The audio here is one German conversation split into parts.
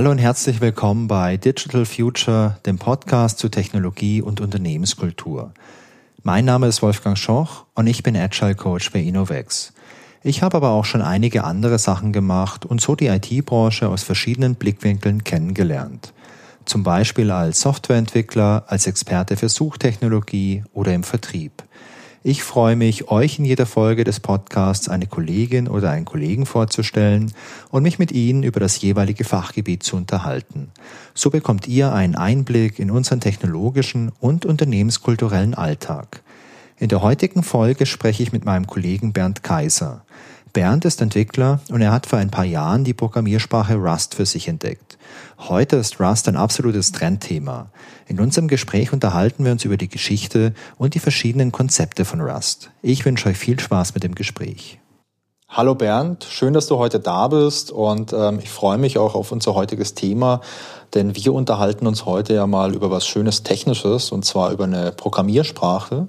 Hallo und herzlich willkommen bei Digital Future, dem Podcast zu Technologie und Unternehmenskultur. Mein Name ist Wolfgang Schoch und ich bin Agile Coach bei Innovex. Ich habe aber auch schon einige andere Sachen gemacht und so die IT-Branche aus verschiedenen Blickwinkeln kennengelernt. Zum Beispiel als Softwareentwickler, als Experte für Suchtechnologie oder im Vertrieb. Ich freue mich, euch in jeder Folge des Podcasts eine Kollegin oder einen Kollegen vorzustellen und mich mit Ihnen über das jeweilige Fachgebiet zu unterhalten. So bekommt ihr einen Einblick in unseren technologischen und unternehmenskulturellen Alltag. In der heutigen Folge spreche ich mit meinem Kollegen Bernd Kaiser. Bernd ist Entwickler und er hat vor ein paar Jahren die Programmiersprache Rust für sich entdeckt. Heute ist Rust ein absolutes Trendthema. In unserem Gespräch unterhalten wir uns über die Geschichte und die verschiedenen Konzepte von Rust. Ich wünsche euch viel Spaß mit dem Gespräch. Hallo Bernd, schön, dass du heute da bist und ähm, ich freue mich auch auf unser heutiges Thema, denn wir unterhalten uns heute ja mal über was Schönes Technisches und zwar über eine Programmiersprache.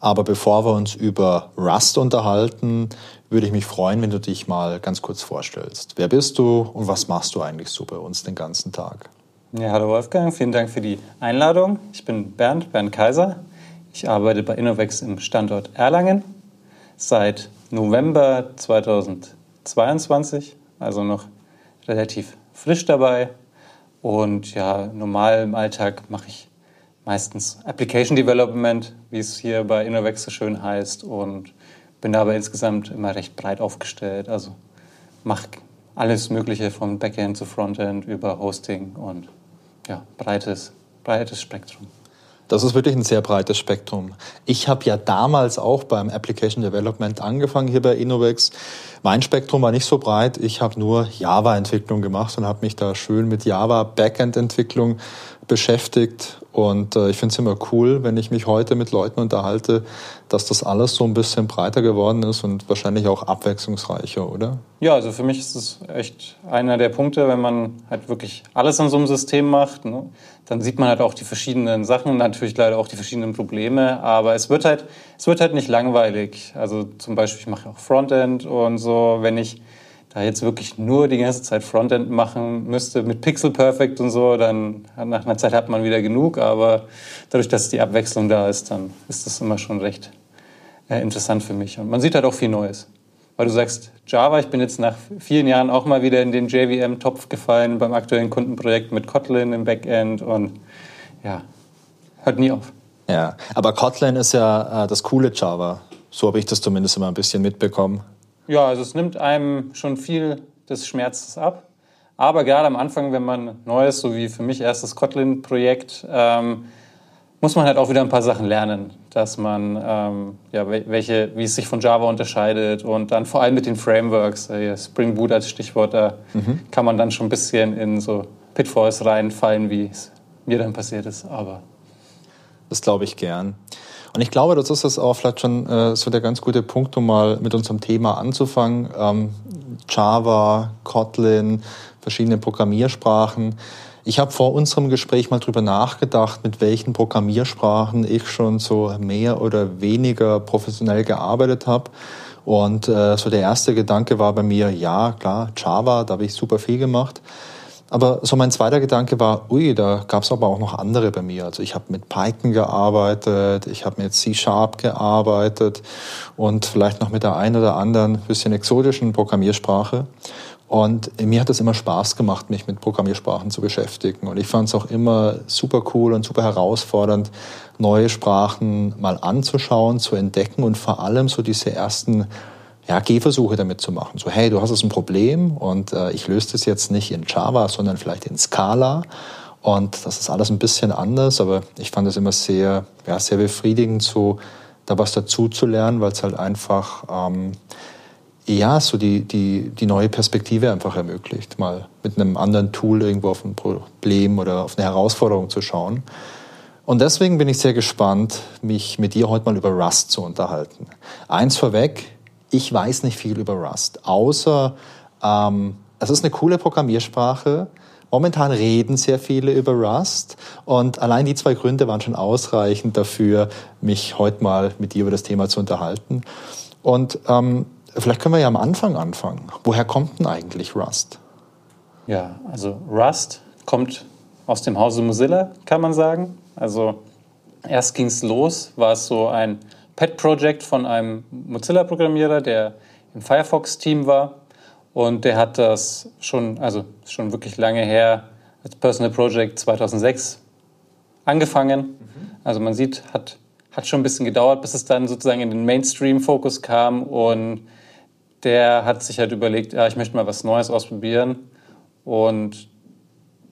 Aber bevor wir uns über Rust unterhalten, würde ich mich freuen, wenn du dich mal ganz kurz vorstellst. Wer bist du und was machst du eigentlich so bei uns den ganzen Tag? Ja, hallo Wolfgang, vielen Dank für die Einladung. Ich bin Bernd, Bernd Kaiser. Ich arbeite bei Innovex im Standort Erlangen seit November 2022, also noch relativ frisch dabei. Und ja, normal im Alltag mache ich meistens Application Development, wie es hier bei Innovex so schön heißt, und bin dabei insgesamt immer recht breit aufgestellt. Also mache alles Mögliche von Backend zu Frontend über Hosting und ja, breites, breites Spektrum. Das ist wirklich ein sehr breites Spektrum. Ich habe ja damals auch beim Application Development angefangen hier bei Innovex. Mein Spektrum war nicht so breit. Ich habe nur Java-Entwicklung gemacht und habe mich da schön mit Java Backend-Entwicklung beschäftigt. Und äh, ich finde es immer cool, wenn ich mich heute mit Leuten unterhalte, dass das alles so ein bisschen breiter geworden ist und wahrscheinlich auch abwechslungsreicher, oder? Ja, also für mich ist es echt einer der Punkte, wenn man halt wirklich alles an so einem System macht, ne? dann sieht man halt auch die verschiedenen Sachen, natürlich leider auch die verschiedenen Probleme, aber es wird halt, es wird halt nicht langweilig. Also zum Beispiel, ich mache auch Frontend und so, wenn ich da jetzt wirklich nur die ganze Zeit Frontend machen müsste mit Pixel Perfect und so, dann nach einer Zeit hat man wieder genug. Aber dadurch, dass die Abwechslung da ist, dann ist das immer schon recht äh, interessant für mich. Und man sieht halt auch viel Neues. Weil du sagst, Java, ich bin jetzt nach vielen Jahren auch mal wieder in den JVM-Topf gefallen beim aktuellen Kundenprojekt mit Kotlin im Backend und ja, hört nie auf. Ja, aber Kotlin ist ja äh, das coole Java. So habe ich das zumindest immer ein bisschen mitbekommen. Ja, also es nimmt einem schon viel des Schmerzes ab. Aber gerade am Anfang, wenn man neues, so wie für mich erstes Kotlin-Projekt, ähm, muss man halt auch wieder ein paar Sachen lernen, dass man, ähm, ja, welche, wie es sich von Java unterscheidet und dann vor allem mit den Frameworks, äh, Spring Boot als Stichwort, da mhm. kann man dann schon ein bisschen in so Pitfalls reinfallen, wie es mir dann passiert ist. Aber das glaube ich gern. Und ich glaube, das ist das auch vielleicht schon äh, so der ganz gute Punkt, um mal mit unserem Thema anzufangen. Ähm, Java, Kotlin, verschiedene Programmiersprachen. Ich habe vor unserem Gespräch mal drüber nachgedacht, mit welchen Programmiersprachen ich schon so mehr oder weniger professionell gearbeitet habe. Und äh, so der erste Gedanke war bei mir, ja, klar, Java, da habe ich super viel gemacht. Aber so mein zweiter Gedanke war, ui, da gab es aber auch noch andere bei mir. Also ich habe mit Python gearbeitet, ich habe mit C-Sharp gearbeitet und vielleicht noch mit der einen oder anderen bisschen exotischen Programmiersprache. Und mir hat es immer Spaß gemacht, mich mit Programmiersprachen zu beschäftigen. Und ich fand es auch immer super cool und super herausfordernd, neue Sprachen mal anzuschauen, zu entdecken und vor allem so diese ersten ja, Gehversuche damit zu machen. So, hey, du hast jetzt ein Problem und äh, ich löse das jetzt nicht in Java, sondern vielleicht in Scala. Und das ist alles ein bisschen anders, aber ich fand es immer sehr, ja, sehr befriedigend, so da was dazu zu lernen, weil es halt einfach ähm, ja so die, die, die neue Perspektive einfach ermöglicht, mal mit einem anderen Tool irgendwo auf ein Problem oder auf eine Herausforderung zu schauen. Und deswegen bin ich sehr gespannt, mich mit dir heute mal über Rust zu unterhalten. Eins vorweg, ich weiß nicht viel über Rust, außer ähm, es ist eine coole Programmiersprache. Momentan reden sehr viele über Rust und allein die zwei Gründe waren schon ausreichend dafür, mich heute mal mit dir über das Thema zu unterhalten. Und ähm, vielleicht können wir ja am Anfang anfangen. Woher kommt denn eigentlich Rust? Ja, also Rust kommt aus dem Hause Mozilla, kann man sagen. Also erst ging es los, war es so ein Pet-Project von einem Mozilla-Programmierer, der im Firefox-Team war. Und der hat das schon, also schon wirklich lange her, als Personal Project 2006 angefangen. Mhm. Also man sieht, hat, hat schon ein bisschen gedauert, bis es dann sozusagen in den Mainstream-Fokus kam. Und der hat sich halt überlegt, ja, ich möchte mal was Neues ausprobieren. Und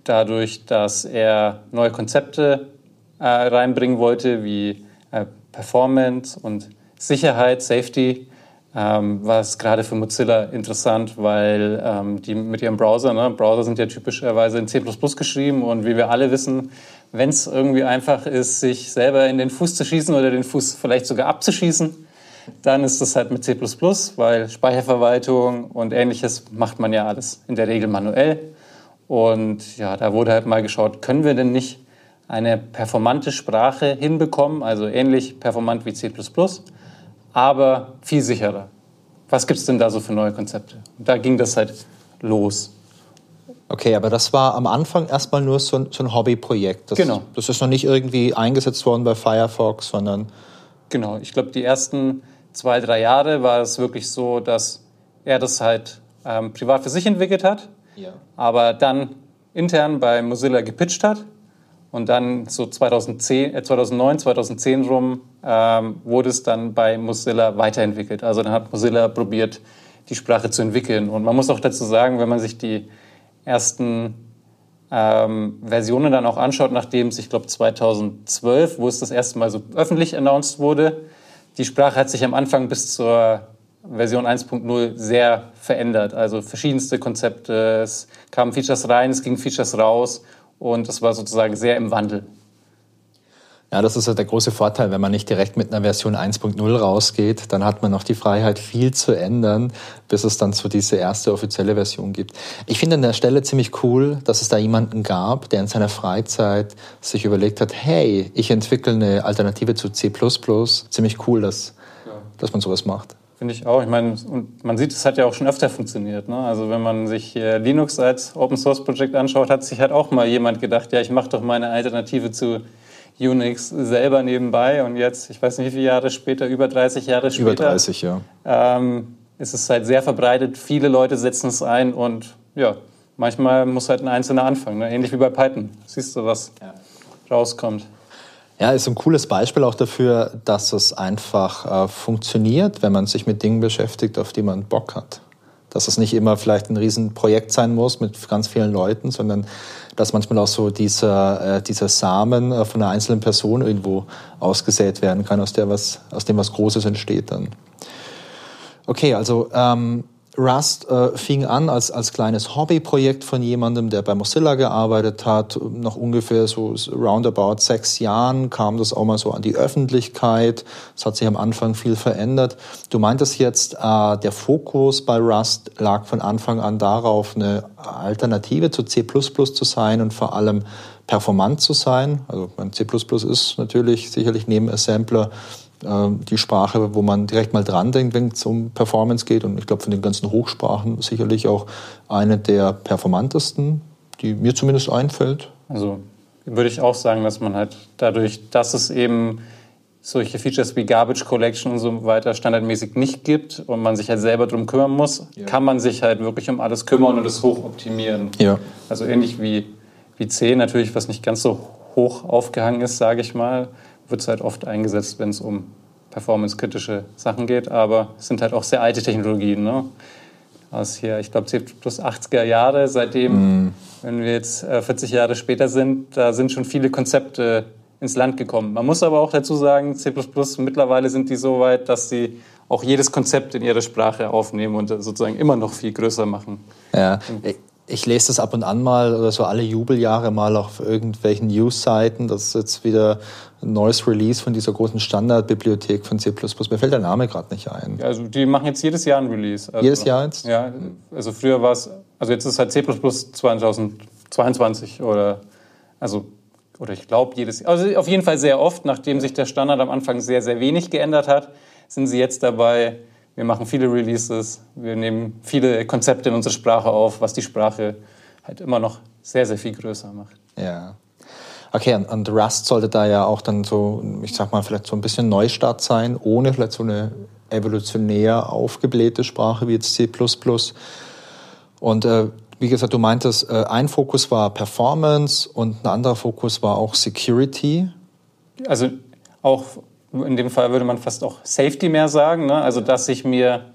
dadurch, dass er neue Konzepte äh, reinbringen wollte, wie äh, Performance und Sicherheit, Safety, ähm, war es gerade für Mozilla interessant, weil ähm, die mit ihrem Browser, ne, Browser sind ja typischerweise in C++ geschrieben und wie wir alle wissen, wenn es irgendwie einfach ist, sich selber in den Fuß zu schießen oder den Fuß vielleicht sogar abzuschießen, dann ist das halt mit C++, weil Speicherverwaltung und ähnliches macht man ja alles in der Regel manuell. Und ja, da wurde halt mal geschaut, können wir denn nicht eine performante Sprache hinbekommen, also ähnlich performant wie C++, aber viel sicherer. Was gibt es denn da so für neue Konzepte? Und da ging das halt los. Okay, aber das war am Anfang erstmal nur so ein, so ein Hobbyprojekt. Das, genau. Das ist noch nicht irgendwie eingesetzt worden bei Firefox, sondern. Genau, ich glaube, die ersten zwei, drei Jahre war es wirklich so, dass er das halt ähm, privat für sich entwickelt hat, ja. aber dann intern bei Mozilla gepitcht hat und dann so 2010, äh 2009, 2010 rum ähm, wurde es dann bei Mozilla weiterentwickelt. Also dann hat Mozilla probiert, die Sprache zu entwickeln. Und man muss auch dazu sagen, wenn man sich die ersten ähm, Versionen dann auch anschaut, nachdem es, ich glaube 2012, wo es das erste Mal so öffentlich announced wurde, die Sprache hat sich am Anfang bis zur Version 1.0 sehr verändert. Also verschiedenste Konzepte, es kamen Features rein, es gingen Features raus und das war sozusagen sehr im Wandel. Ja, das ist ja der große Vorteil, wenn man nicht direkt mit einer Version 1.0 rausgeht, dann hat man noch die Freiheit, viel zu ändern, bis es dann so diese erste offizielle Version gibt. Ich finde an der Stelle ziemlich cool, dass es da jemanden gab, der in seiner Freizeit sich überlegt hat, hey, ich entwickle eine Alternative zu C++. Ziemlich cool, dass, ja. dass man sowas macht. Finde ich auch. Ich meine, und man sieht, es hat ja auch schon öfter funktioniert. Ne? Also wenn man sich Linux als Open Source Projekt anschaut, hat sich halt auch mal jemand gedacht, ja, ich mache doch meine Alternative zu Unix selber nebenbei. Und jetzt, ich weiß nicht wie viele Jahre später, über 30 Jahre später. Über 30, ja. Ähm, ist es halt sehr verbreitet. Viele Leute setzen es ein und ja, manchmal muss halt ein Einzelner anfangen. Ne? Ähnlich wie bei Python. Siehst du, was ja. rauskommt. Ja, ist ein cooles Beispiel auch dafür, dass es einfach äh, funktioniert, wenn man sich mit Dingen beschäftigt, auf die man Bock hat. Dass es nicht immer vielleicht ein Riesenprojekt sein muss mit ganz vielen Leuten, sondern dass manchmal auch so dieser, äh, dieser Samen äh, von einer einzelnen Person irgendwo ausgesät werden kann, aus, der was, aus dem was Großes entsteht dann. Okay, also ähm, Rust äh, fing an als, als kleines Hobbyprojekt von jemandem, der bei Mozilla gearbeitet hat. Nach ungefähr so roundabout sechs Jahren kam das auch mal so an die Öffentlichkeit. Es hat sich am Anfang viel verändert. Du meintest jetzt, äh, der Fokus bei Rust lag von Anfang an darauf, eine Alternative zu C++ zu sein und vor allem performant zu sein. Also C++ ist natürlich sicherlich neben Assembler die Sprache, wo man direkt mal dran denkt, wenn es um Performance geht. Und ich glaube, von den ganzen Hochsprachen sicherlich auch eine der performantesten, die mir zumindest einfällt. Also würde ich auch sagen, dass man halt dadurch, dass es eben solche Features wie Garbage Collection und so weiter standardmäßig nicht gibt und man sich halt selber darum kümmern muss, ja. kann man sich halt wirklich um alles kümmern und es hochoptimieren. Ja. Also ähnlich wie, wie C natürlich, was nicht ganz so hoch aufgehangen ist, sage ich mal wird es halt oft eingesetzt, wenn es um performance-kritische Sachen geht, aber es sind halt auch sehr alte Technologien. Ne? Aus hier, ich glaube, C plus 80er Jahre, seitdem, mm. wenn wir jetzt äh, 40 Jahre später sind, da sind schon viele Konzepte ins Land gekommen. Man muss aber auch dazu sagen, C mittlerweile sind die so weit, dass sie auch jedes Konzept in ihre Sprache aufnehmen und sozusagen immer noch viel größer machen. Ja, ich lese das ab und an mal oder so alle Jubeljahre mal auf irgendwelchen News-Seiten, dass jetzt wieder ein neues Release von dieser großen Standardbibliothek von C++. Mir fällt der Name gerade nicht ein. Also die machen jetzt jedes Jahr ein Release. Also, jedes Jahr jetzt? Ja, also früher war es, also jetzt ist es halt C++ 2022 oder, also, oder ich glaube jedes Jahr, also auf jeden Fall sehr oft, nachdem sich der Standard am Anfang sehr, sehr wenig geändert hat, sind sie jetzt dabei, wir machen viele Releases, wir nehmen viele Konzepte in unsere Sprache auf, was die Sprache halt immer noch sehr, sehr viel größer macht. Ja. Okay, und, und Rust sollte da ja auch dann so, ich sag mal, vielleicht so ein bisschen Neustart sein, ohne vielleicht so eine evolutionär aufgeblähte Sprache wie jetzt C++. Und äh, wie gesagt, du meintest, äh, ein Fokus war Performance und ein anderer Fokus war auch Security. Also auch in dem Fall würde man fast auch Safety mehr sagen. Ne? Also dass ich mir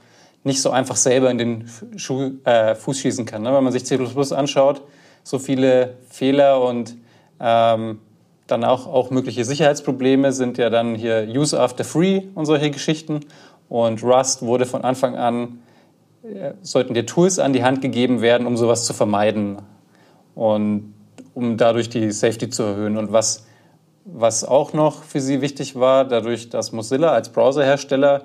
nicht so einfach selber in den Schuh, äh, Fuß schießen kann. Ne? Wenn man sich C++ anschaut, so viele Fehler und ähm, dann auch, auch mögliche Sicherheitsprobleme sind ja dann hier Use after free und solche Geschichten. Und Rust wurde von Anfang an sollten dir Tools an die Hand gegeben werden, um sowas zu vermeiden und um dadurch die Safety zu erhöhen. Und was, was auch noch für sie wichtig war, dadurch, dass Mozilla als Browserhersteller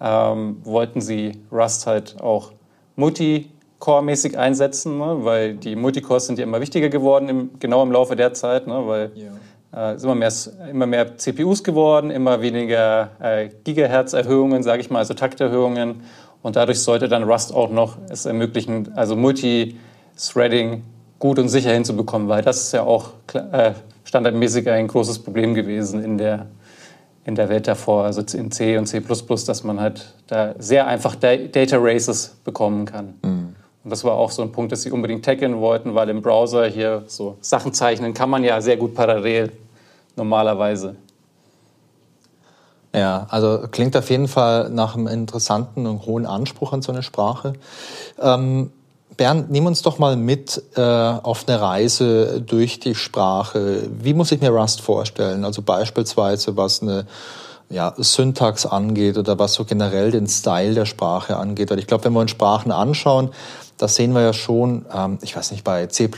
ähm, wollten sie Rust halt auch Multicore-mäßig einsetzen, ne? weil die Multicores sind ja immer wichtiger geworden, im, genau im Laufe der Zeit, ne? weil ja. äh, es immer mehr, immer mehr CPUs geworden, immer weniger äh, Gigahertz-Erhöhungen, sage ich mal, also Takterhöhungen. Und dadurch sollte dann Rust auch noch es ermöglichen, also Multi-Threading gut und sicher hinzubekommen, weil das ist ja auch äh, standardmäßig ein großes Problem gewesen in der, in der Welt davor, also in C und C++, dass man halt da sehr einfach Data Races bekommen kann. Mhm. Und das war auch so ein Punkt, dass sie unbedingt taggen wollten, weil im Browser hier so Sachen zeichnen kann man ja sehr gut parallel normalerweise. Ja, also klingt auf jeden Fall nach einem interessanten und hohen Anspruch an so eine Sprache. Ähm, Bernd, nimm uns doch mal mit äh, auf eine Reise durch die Sprache. Wie muss ich mir Rust vorstellen? Also beispielsweise, was eine ja, Syntax angeht oder was so generell den Style der Sprache angeht. Und ich glaube, wenn wir uns Sprachen anschauen, das sehen wir ja schon, ähm, ich weiß nicht, bei C++, äh,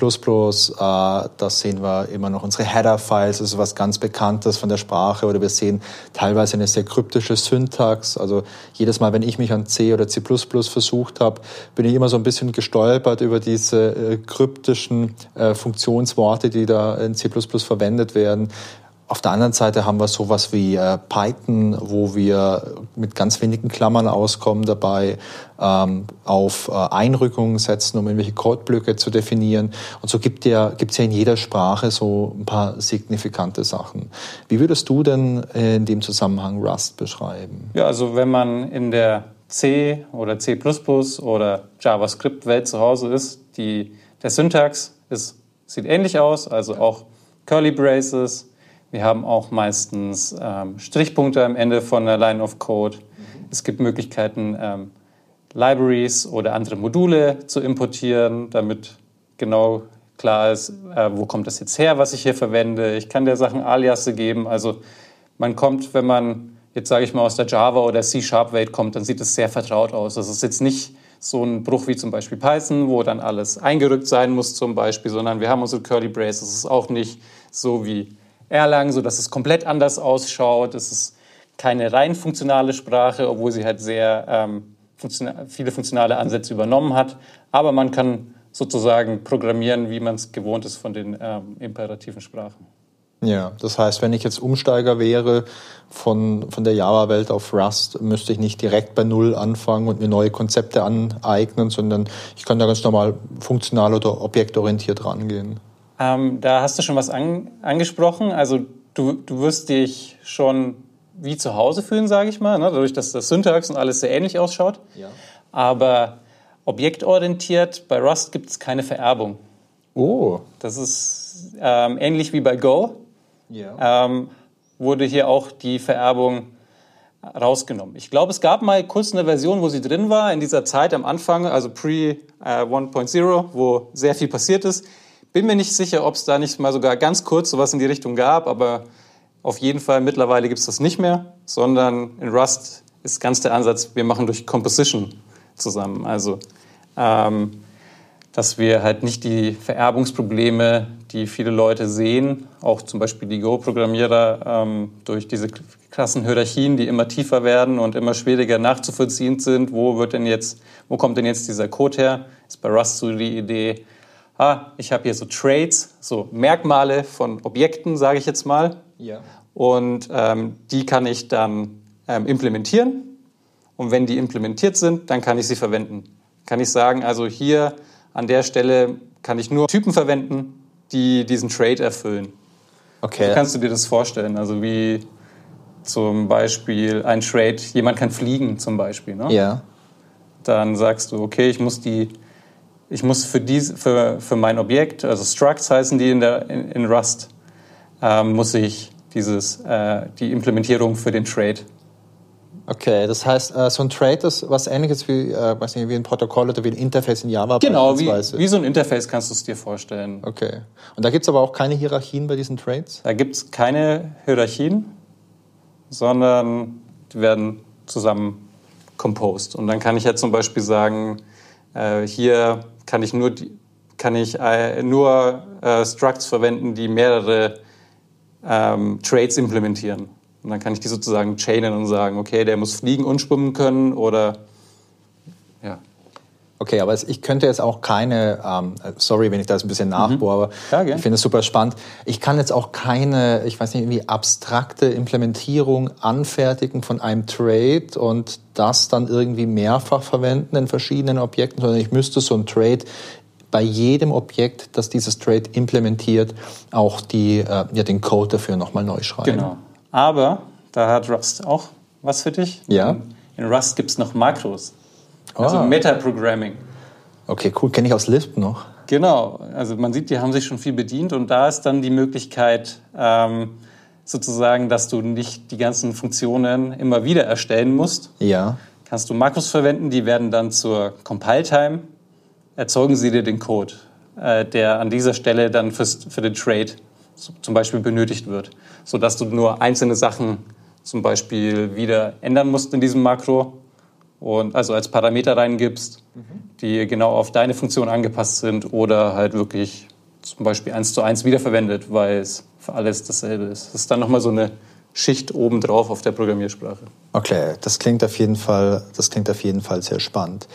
das sehen wir immer noch unsere Header-Files, ist was ganz Bekanntes von der Sprache, oder wir sehen teilweise eine sehr kryptische Syntax. Also jedes Mal, wenn ich mich an C oder C++ versucht habe, bin ich immer so ein bisschen gestolpert über diese äh, kryptischen äh, Funktionsworte, die da in C++ verwendet werden. Auf der anderen Seite haben wir sowas wie äh, Python, wo wir mit ganz wenigen Klammern auskommen dabei, ähm, auf äh, Einrückungen setzen, um irgendwelche Codeblöcke zu definieren. Und so gibt ja, gibt's ja in jeder Sprache so ein paar signifikante Sachen. Wie würdest du denn in dem Zusammenhang Rust beschreiben? Ja, also wenn man in der C oder C++ oder JavaScript-Welt zu Hause ist, die, der Syntax ist, sieht ähnlich aus, also auch Curly Braces, wir haben auch meistens ähm, Strichpunkte am Ende von der Line of Code. Mhm. Es gibt Möglichkeiten, ähm, Libraries oder andere Module zu importieren, damit genau klar ist, äh, wo kommt das jetzt her, was ich hier verwende. Ich kann der Sachen Aliasse geben. Also man kommt, wenn man jetzt sage ich mal aus der Java oder C-Sharp-Welt kommt, dann sieht es sehr vertraut aus. Das ist jetzt nicht so ein Bruch wie zum Beispiel Python, wo dann alles eingerückt sein muss zum Beispiel, sondern wir haben unsere Curly Braces. Es ist auch nicht so wie Erlangen, sodass es komplett anders ausschaut. Es ist keine rein funktionale Sprache, obwohl sie halt sehr ähm, funktional, viele funktionale Ansätze übernommen hat. Aber man kann sozusagen programmieren, wie man es gewohnt ist von den ähm, imperativen Sprachen. Ja, das heißt, wenn ich jetzt Umsteiger wäre von, von der Java-Welt auf Rust, müsste ich nicht direkt bei Null anfangen und mir neue Konzepte aneignen, sondern ich kann da ganz normal funktional oder objektorientiert rangehen. Ähm, da hast du schon was an, angesprochen. Also du, du wirst dich schon wie zu Hause fühlen, sage ich mal, ne? dadurch, dass das Syntax und alles sehr ähnlich ausschaut. Ja. Aber objektorientiert, bei Rust gibt es keine Vererbung. Oh. Das ist ähm, ähnlich wie bei Go. Ja. Ähm, wurde hier auch die Vererbung rausgenommen. Ich glaube, es gab mal kurz eine Version, wo sie drin war, in dieser Zeit am Anfang, also pre äh, 1.0, wo sehr viel passiert ist. Bin mir nicht sicher, ob es da nicht mal sogar ganz kurz sowas in die Richtung gab, aber auf jeden Fall mittlerweile gibt es das nicht mehr, sondern in Rust ist ganz der Ansatz, wir machen durch Composition zusammen. Also, ähm, dass wir halt nicht die Vererbungsprobleme, die viele Leute sehen, auch zum Beispiel die Go-Programmierer, ähm, durch diese krassen Hierarchien, die immer tiefer werden und immer schwieriger nachzuvollziehen sind, wo wird denn jetzt, wo kommt denn jetzt dieser Code her? Ist bei Rust so die Idee, ah, ich habe hier so Traits, so Merkmale von Objekten, sage ich jetzt mal. Ja. Und ähm, die kann ich dann ähm, implementieren. Und wenn die implementiert sind, dann kann ich sie verwenden. Kann ich sagen, also hier an der Stelle kann ich nur Typen verwenden, die diesen Trade erfüllen. Okay. So kannst du dir das vorstellen? Also wie zum Beispiel ein Trade, jemand kann fliegen zum Beispiel. Ne? Ja. Dann sagst du, okay, ich muss die, ich muss für, dies, für, für mein Objekt, also Structs heißen die in, der, in, in Rust, ähm, muss ich dieses, äh, die Implementierung für den Trade Okay, das heißt, äh, so ein Trade ist was ähnliches wie, äh, weiß nicht, wie ein Protokoll oder wie ein Interface in Java Genau, wie, wie so ein Interface kannst du es dir vorstellen. Okay. Und da gibt es aber auch keine Hierarchien bei diesen Trades? Da gibt es keine Hierarchien, sondern die werden zusammen composed. Und dann kann ich ja zum Beispiel sagen, äh, hier kann ich nur, kann ich, äh, nur äh, Structs verwenden, die mehrere ähm, Trades implementieren. Und dann kann ich die sozusagen chainen und sagen, okay, der muss fliegen und schwimmen können oder. Okay, aber ich könnte jetzt auch keine, ähm, sorry, wenn ich das ein bisschen nachbohre, mhm. aber ja, ich finde es super spannend. Ich kann jetzt auch keine, ich weiß nicht, irgendwie abstrakte Implementierung anfertigen von einem Trade und das dann irgendwie mehrfach verwenden in verschiedenen Objekten, sondern ich müsste so ein Trade bei jedem Objekt, das dieses Trade implementiert, auch die, äh, ja, den Code dafür nochmal neu schreiben. Genau. Aber da hat Rust auch was für dich. Ja. In Rust gibt es noch Makros. Also oh. Metaprogramming. Okay, cool. Kenne ich aus Lisp noch. Genau. Also man sieht, die haben sich schon viel bedient und da ist dann die Möglichkeit, ähm, sozusagen, dass du nicht die ganzen Funktionen immer wieder erstellen musst. Ja. Kannst du Makros verwenden, die werden dann zur Compile-Time, erzeugen sie dir den Code, äh, der an dieser Stelle dann fürs, für den Trade zum Beispiel benötigt wird, sodass du nur einzelne Sachen zum Beispiel wieder ändern musst in diesem Makro und also als Parameter reingibst, mhm. die genau auf deine Funktion angepasst sind oder halt wirklich zum Beispiel eins zu eins wiederverwendet, weil es für alles dasselbe ist. Das ist dann nochmal so eine Schicht obendrauf auf der Programmiersprache. Okay, das klingt auf jeden Fall, das klingt auf jeden Fall sehr spannend.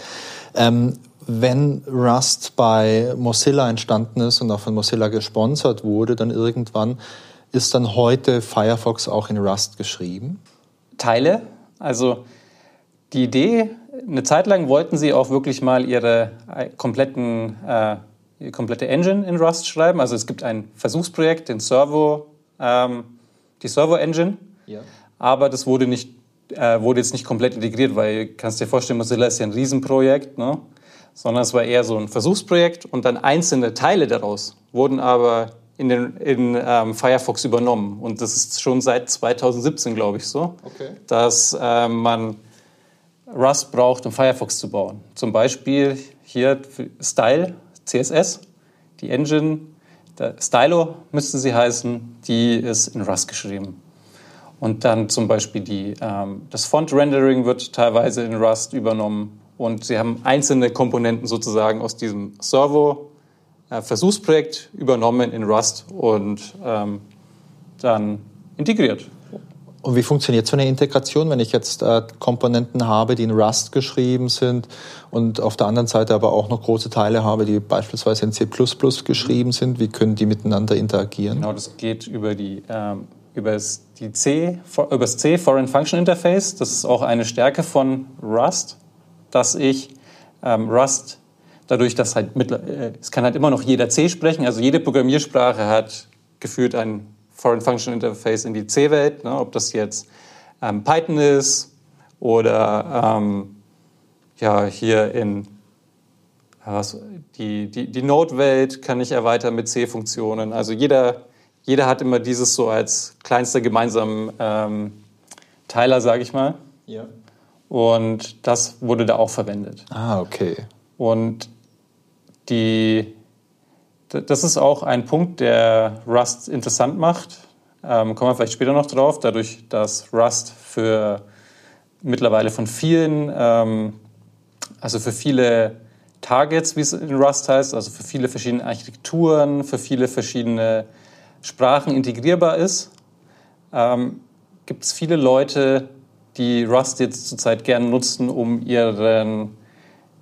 Ähm, wenn Rust bei Mozilla entstanden ist und auch von Mozilla gesponsert wurde, dann irgendwann ist dann heute Firefox auch in Rust geschrieben? Teile. Also die Idee, eine Zeit lang wollten sie auch wirklich mal ihre äh, kompletten, äh, ihre komplette Engine in Rust schreiben. Also es gibt ein Versuchsprojekt, den Servo, ähm, die Servo-Engine, ja. aber das wurde, nicht, äh, wurde jetzt nicht komplett integriert, weil du kannst dir vorstellen, Mozilla ist ja ein Riesenprojekt. Ne? sondern es war eher so ein Versuchsprojekt und dann einzelne Teile daraus wurden aber in, den, in ähm, Firefox übernommen. Und das ist schon seit 2017, glaube ich, so, okay. dass äh, man Rust braucht, um Firefox zu bauen. Zum Beispiel hier Style, CSS, die Engine, Stylo müsste sie heißen, die ist in Rust geschrieben. Und dann zum Beispiel die, ähm, das Font-Rendering wird teilweise in Rust übernommen und sie haben einzelne Komponenten sozusagen aus diesem Servo-Versuchsprojekt übernommen in Rust und ähm, dann integriert. Und wie funktioniert so eine Integration, wenn ich jetzt äh, Komponenten habe, die in Rust geschrieben sind und auf der anderen Seite aber auch noch große Teile habe, die beispielsweise in C++ geschrieben sind? Wie können die miteinander interagieren? Genau, das geht über die ähm, über das, die C, über das C Foreign Function Interface. Das ist auch eine Stärke von Rust dass ich ähm, Rust, dadurch, dass halt mit, äh, es kann halt immer noch jeder C sprechen, also jede Programmiersprache hat geführt ein Foreign Function Interface in die C-Welt, ne, ob das jetzt ähm, Python ist oder ähm, ja, hier in was, die, die, die Node-Welt kann ich erweitern mit C-Funktionen. Also jeder, jeder hat immer dieses so als kleinster gemeinsamen ähm, Teiler, sage ich mal. Ja. Und das wurde da auch verwendet. Ah, okay. Und die, das ist auch ein Punkt, der Rust interessant macht. Ähm, kommen wir vielleicht später noch drauf, dadurch, dass Rust für mittlerweile von vielen, ähm, also für viele Targets, wie es in Rust heißt, also für viele verschiedene Architekturen, für viele verschiedene Sprachen integrierbar ist, ähm, gibt es viele Leute, die Rust jetzt zurzeit gerne nutzen, um ihren,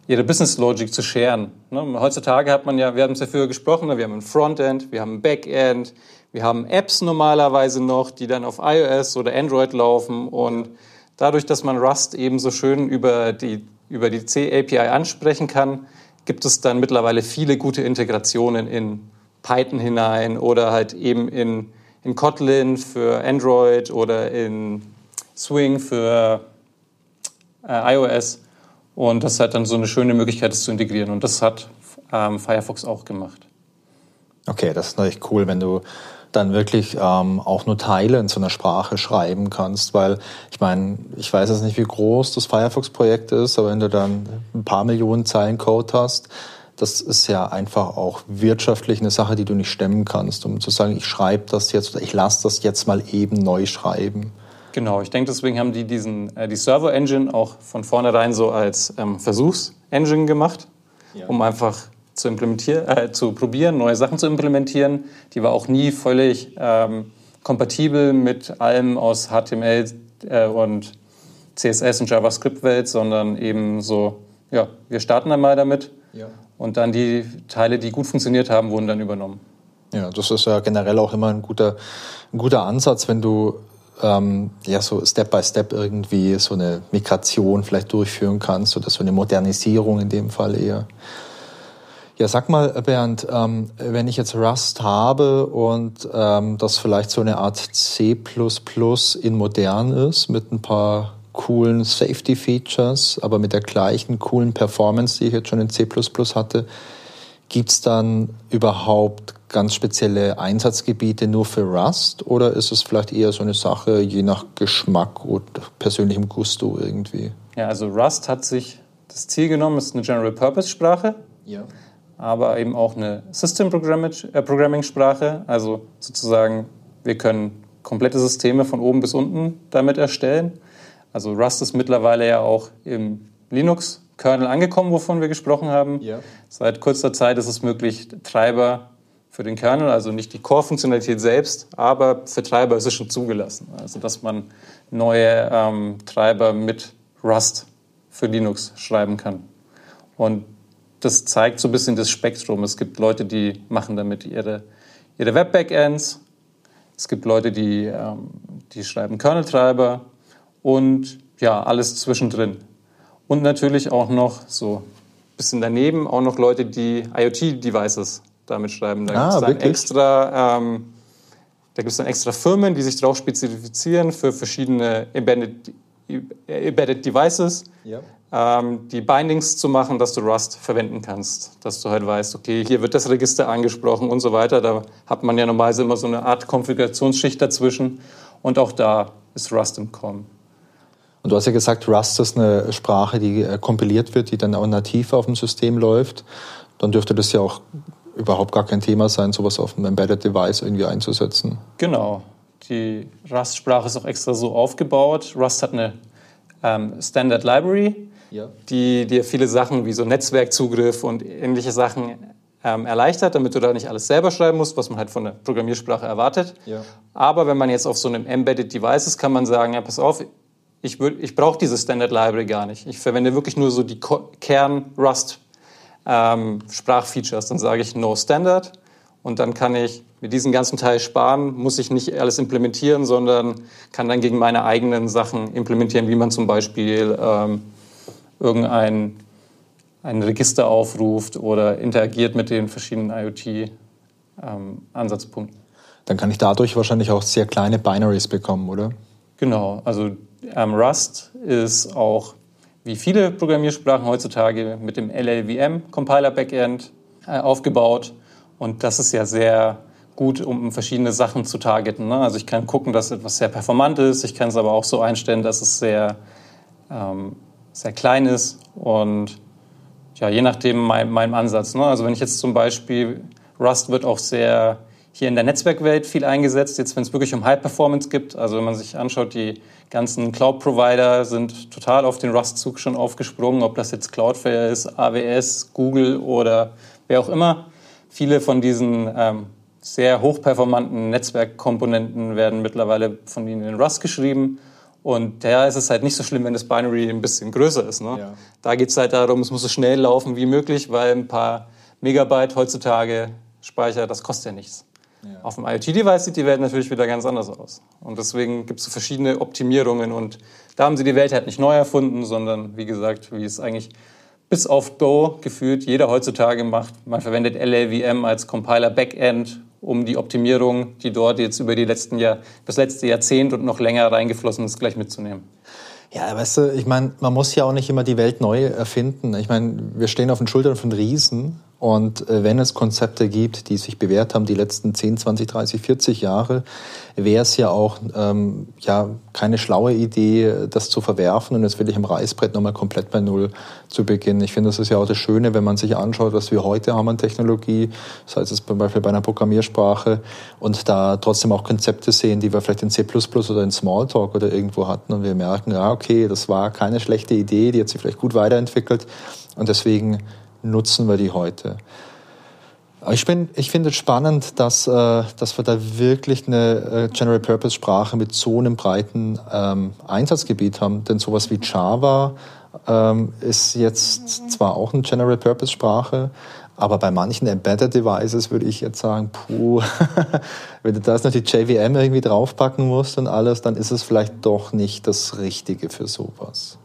ihre Business Logic zu scheren. Ne? Heutzutage hat man ja, wir haben es ja früher gesprochen, ne? wir haben ein Frontend, wir haben ein Backend, wir haben Apps normalerweise noch, die dann auf iOS oder Android laufen und dadurch, dass man Rust eben so schön über die, über die C-API ansprechen kann, gibt es dann mittlerweile viele gute Integrationen in Python hinein oder halt eben in, in Kotlin für Android oder in Swing für äh, iOS. Und das hat dann so eine schöne Möglichkeit, das zu integrieren. Und das hat ähm, Firefox auch gemacht. Okay, das ist natürlich cool, wenn du dann wirklich ähm, auch nur Teile in so einer Sprache schreiben kannst, weil ich meine, ich weiß jetzt nicht, wie groß das Firefox-Projekt ist, aber wenn du dann ein paar Millionen Zeilen Code hast, das ist ja einfach auch wirtschaftlich eine Sache, die du nicht stemmen kannst, um zu sagen, ich schreibe das jetzt oder ich lasse das jetzt mal eben neu schreiben. Genau, ich denke, deswegen haben die diesen, äh, die Server-Engine auch von vornherein so als ähm, Versuchs-Engine gemacht, ja. um einfach zu implementieren, äh, zu probieren, neue Sachen zu implementieren. Die war auch nie völlig ähm, kompatibel mit allem aus HTML äh, und CSS und JavaScript-Welt, sondern eben so, ja, wir starten einmal damit ja. und dann die Teile, die gut funktioniert haben, wurden dann übernommen. Ja, das ist ja generell auch immer ein guter, ein guter Ansatz, wenn du ähm, ja so Step by Step irgendwie so eine Migration vielleicht durchführen kannst oder so eine Modernisierung in dem Fall eher. Ja, sag mal, Bernd, ähm, wenn ich jetzt Rust habe und ähm, das vielleicht so eine Art C in modern ist, mit ein paar coolen Safety-Features, aber mit der gleichen coolen Performance, die ich jetzt schon in C hatte, gibt es dann überhaupt ganz spezielle Einsatzgebiete nur für Rust oder ist es vielleicht eher so eine Sache je nach Geschmack und persönlichem Gusto irgendwie? Ja, also Rust hat sich das Ziel genommen, ist eine General-Purpose-Sprache. Ja aber eben auch eine System äh, Programming Sprache. Also sozusagen, wir können komplette Systeme von oben bis unten damit erstellen. Also Rust ist mittlerweile ja auch im Linux-Kernel angekommen, wovon wir gesprochen haben. Ja. Seit kurzer Zeit ist es möglich, Treiber für den Kernel, also nicht die Core-Funktionalität selbst, aber für Treiber ist es schon zugelassen. Also dass man neue ähm, Treiber mit Rust für Linux schreiben kann. Und das zeigt so ein bisschen das Spektrum. Es gibt Leute, die machen damit ihre, ihre Web-Backends. Es gibt Leute, die, ähm, die schreiben Kernel-Treiber und ja, alles zwischendrin. Und natürlich auch noch so ein bisschen daneben auch noch Leute, die IoT-Devices damit schreiben. Da ah, gibt es extra, ähm, da gibt es dann extra Firmen, die sich darauf spezifizieren für verschiedene Embedded, Embedded Devices. Ja ähm, die Bindings zu machen, dass du Rust verwenden kannst. Dass du halt weißt, okay, hier wird das Register angesprochen und so weiter. Da hat man ja normalerweise immer so eine Art Konfigurationsschicht dazwischen. Und auch da ist Rust im Kommen. Und du hast ja gesagt, Rust ist eine Sprache, die äh, kompiliert wird, die dann auch nativ auf dem System läuft. Dann dürfte das ja auch überhaupt gar kein Thema sein, sowas auf einem Embedded Device irgendwie einzusetzen. Genau. Die Rust-Sprache ist auch extra so aufgebaut. Rust hat eine ähm, Standard Library, ja. die dir viele Sachen wie so Netzwerkzugriff und ähnliche Sachen ähm, erleichtert, damit du da nicht alles selber schreiben musst, was man halt von der Programmiersprache erwartet. Ja. Aber wenn man jetzt auf so einem Embedded Device ist, kann man sagen, ja, pass auf, ich, ich brauche diese Standard Library gar nicht. Ich verwende wirklich nur so die Kern-Rust ähm. Dann sage ich No Standard und dann kann ich mit diesem ganzen Teil sparen, muss ich nicht alles implementieren, sondern kann dann gegen meine eigenen Sachen implementieren, wie man zum Beispiel ähm, irgendein ein Register aufruft oder interagiert mit den verschiedenen IoT-Ansatzpunkten. Ähm, Dann kann ich dadurch wahrscheinlich auch sehr kleine Binaries bekommen, oder? Genau, also ähm, Rust ist auch wie viele Programmiersprachen heutzutage mit dem LLVM-Compiler-Backend äh, aufgebaut. Und das ist ja sehr gut, um verschiedene Sachen zu targeten. Ne? Also ich kann gucken, dass etwas sehr performant ist. Ich kann es aber auch so einstellen, dass es sehr ähm, sehr klein ist und ja, je nachdem mein, meinem Ansatz. Ne? Also wenn ich jetzt zum Beispiel, Rust wird auch sehr hier in der Netzwerkwelt viel eingesetzt, jetzt wenn es wirklich um High Performance gibt. Also wenn man sich anschaut, die ganzen Cloud-Provider sind total auf den Rust-Zug schon aufgesprungen, ob das jetzt Cloudflare ist, AWS, Google oder wer auch immer. Viele von diesen ähm, sehr hochperformanten Netzwerkkomponenten werden mittlerweile von ihnen in Rust geschrieben. Und da ist es halt nicht so schlimm, wenn das Binary ein bisschen größer ist. Ne? Ja. Da geht es halt darum, es muss so schnell laufen wie möglich, weil ein paar Megabyte heutzutage Speicher, das kostet ja nichts. Ja. Auf dem IoT-Device sieht die Welt natürlich wieder ganz anders aus. Und deswegen gibt es so verschiedene Optimierungen. Und da haben sie die Welt halt nicht neu erfunden, sondern wie gesagt, wie es eigentlich bis auf Go gefühlt jeder heutzutage macht. Man verwendet LLVM als Compiler Backend, um die Optimierung, die dort jetzt über die letzten Jahr, das letzte Jahrzehnt und noch länger reingeflossen ist, gleich mitzunehmen. Ja, weißt du, ich meine, man muss ja auch nicht immer die Welt neu erfinden. Ich meine, wir stehen auf den Schultern von Riesen und äh, wenn es Konzepte gibt, die sich bewährt haben die letzten 10, 20, 30, 40 Jahre, wäre es ja auch ähm, ja, keine schlaue Idee, das zu verwerfen. Und jetzt will ich im Reißbrett nochmal komplett bei Null zu beginnen. Ich finde, das ist ja auch das Schöne, wenn man sich anschaut, was wir heute haben an Technologie, das heißt es zum Beispiel bei einer Programmiersprache und da trotzdem auch Konzepte sehen, die wir vielleicht in C++ oder in Smalltalk oder irgendwo hatten. Und wir merken, ja, okay, das war keine schlechte Idee, die hat sich vielleicht gut weiterentwickelt. Und deswegen nutzen wir die heute. Ich, bin, ich finde es spannend, dass, äh, dass wir da wirklich eine äh, General Purpose Sprache mit so einem breiten ähm, Einsatzgebiet haben. Denn sowas wie Java ähm, ist jetzt zwar auch eine General Purpose Sprache, aber bei manchen Embedded Devices würde ich jetzt sagen, puh, wenn du da jetzt noch die JVM irgendwie draufpacken musst und alles, dann ist es vielleicht doch nicht das Richtige für sowas.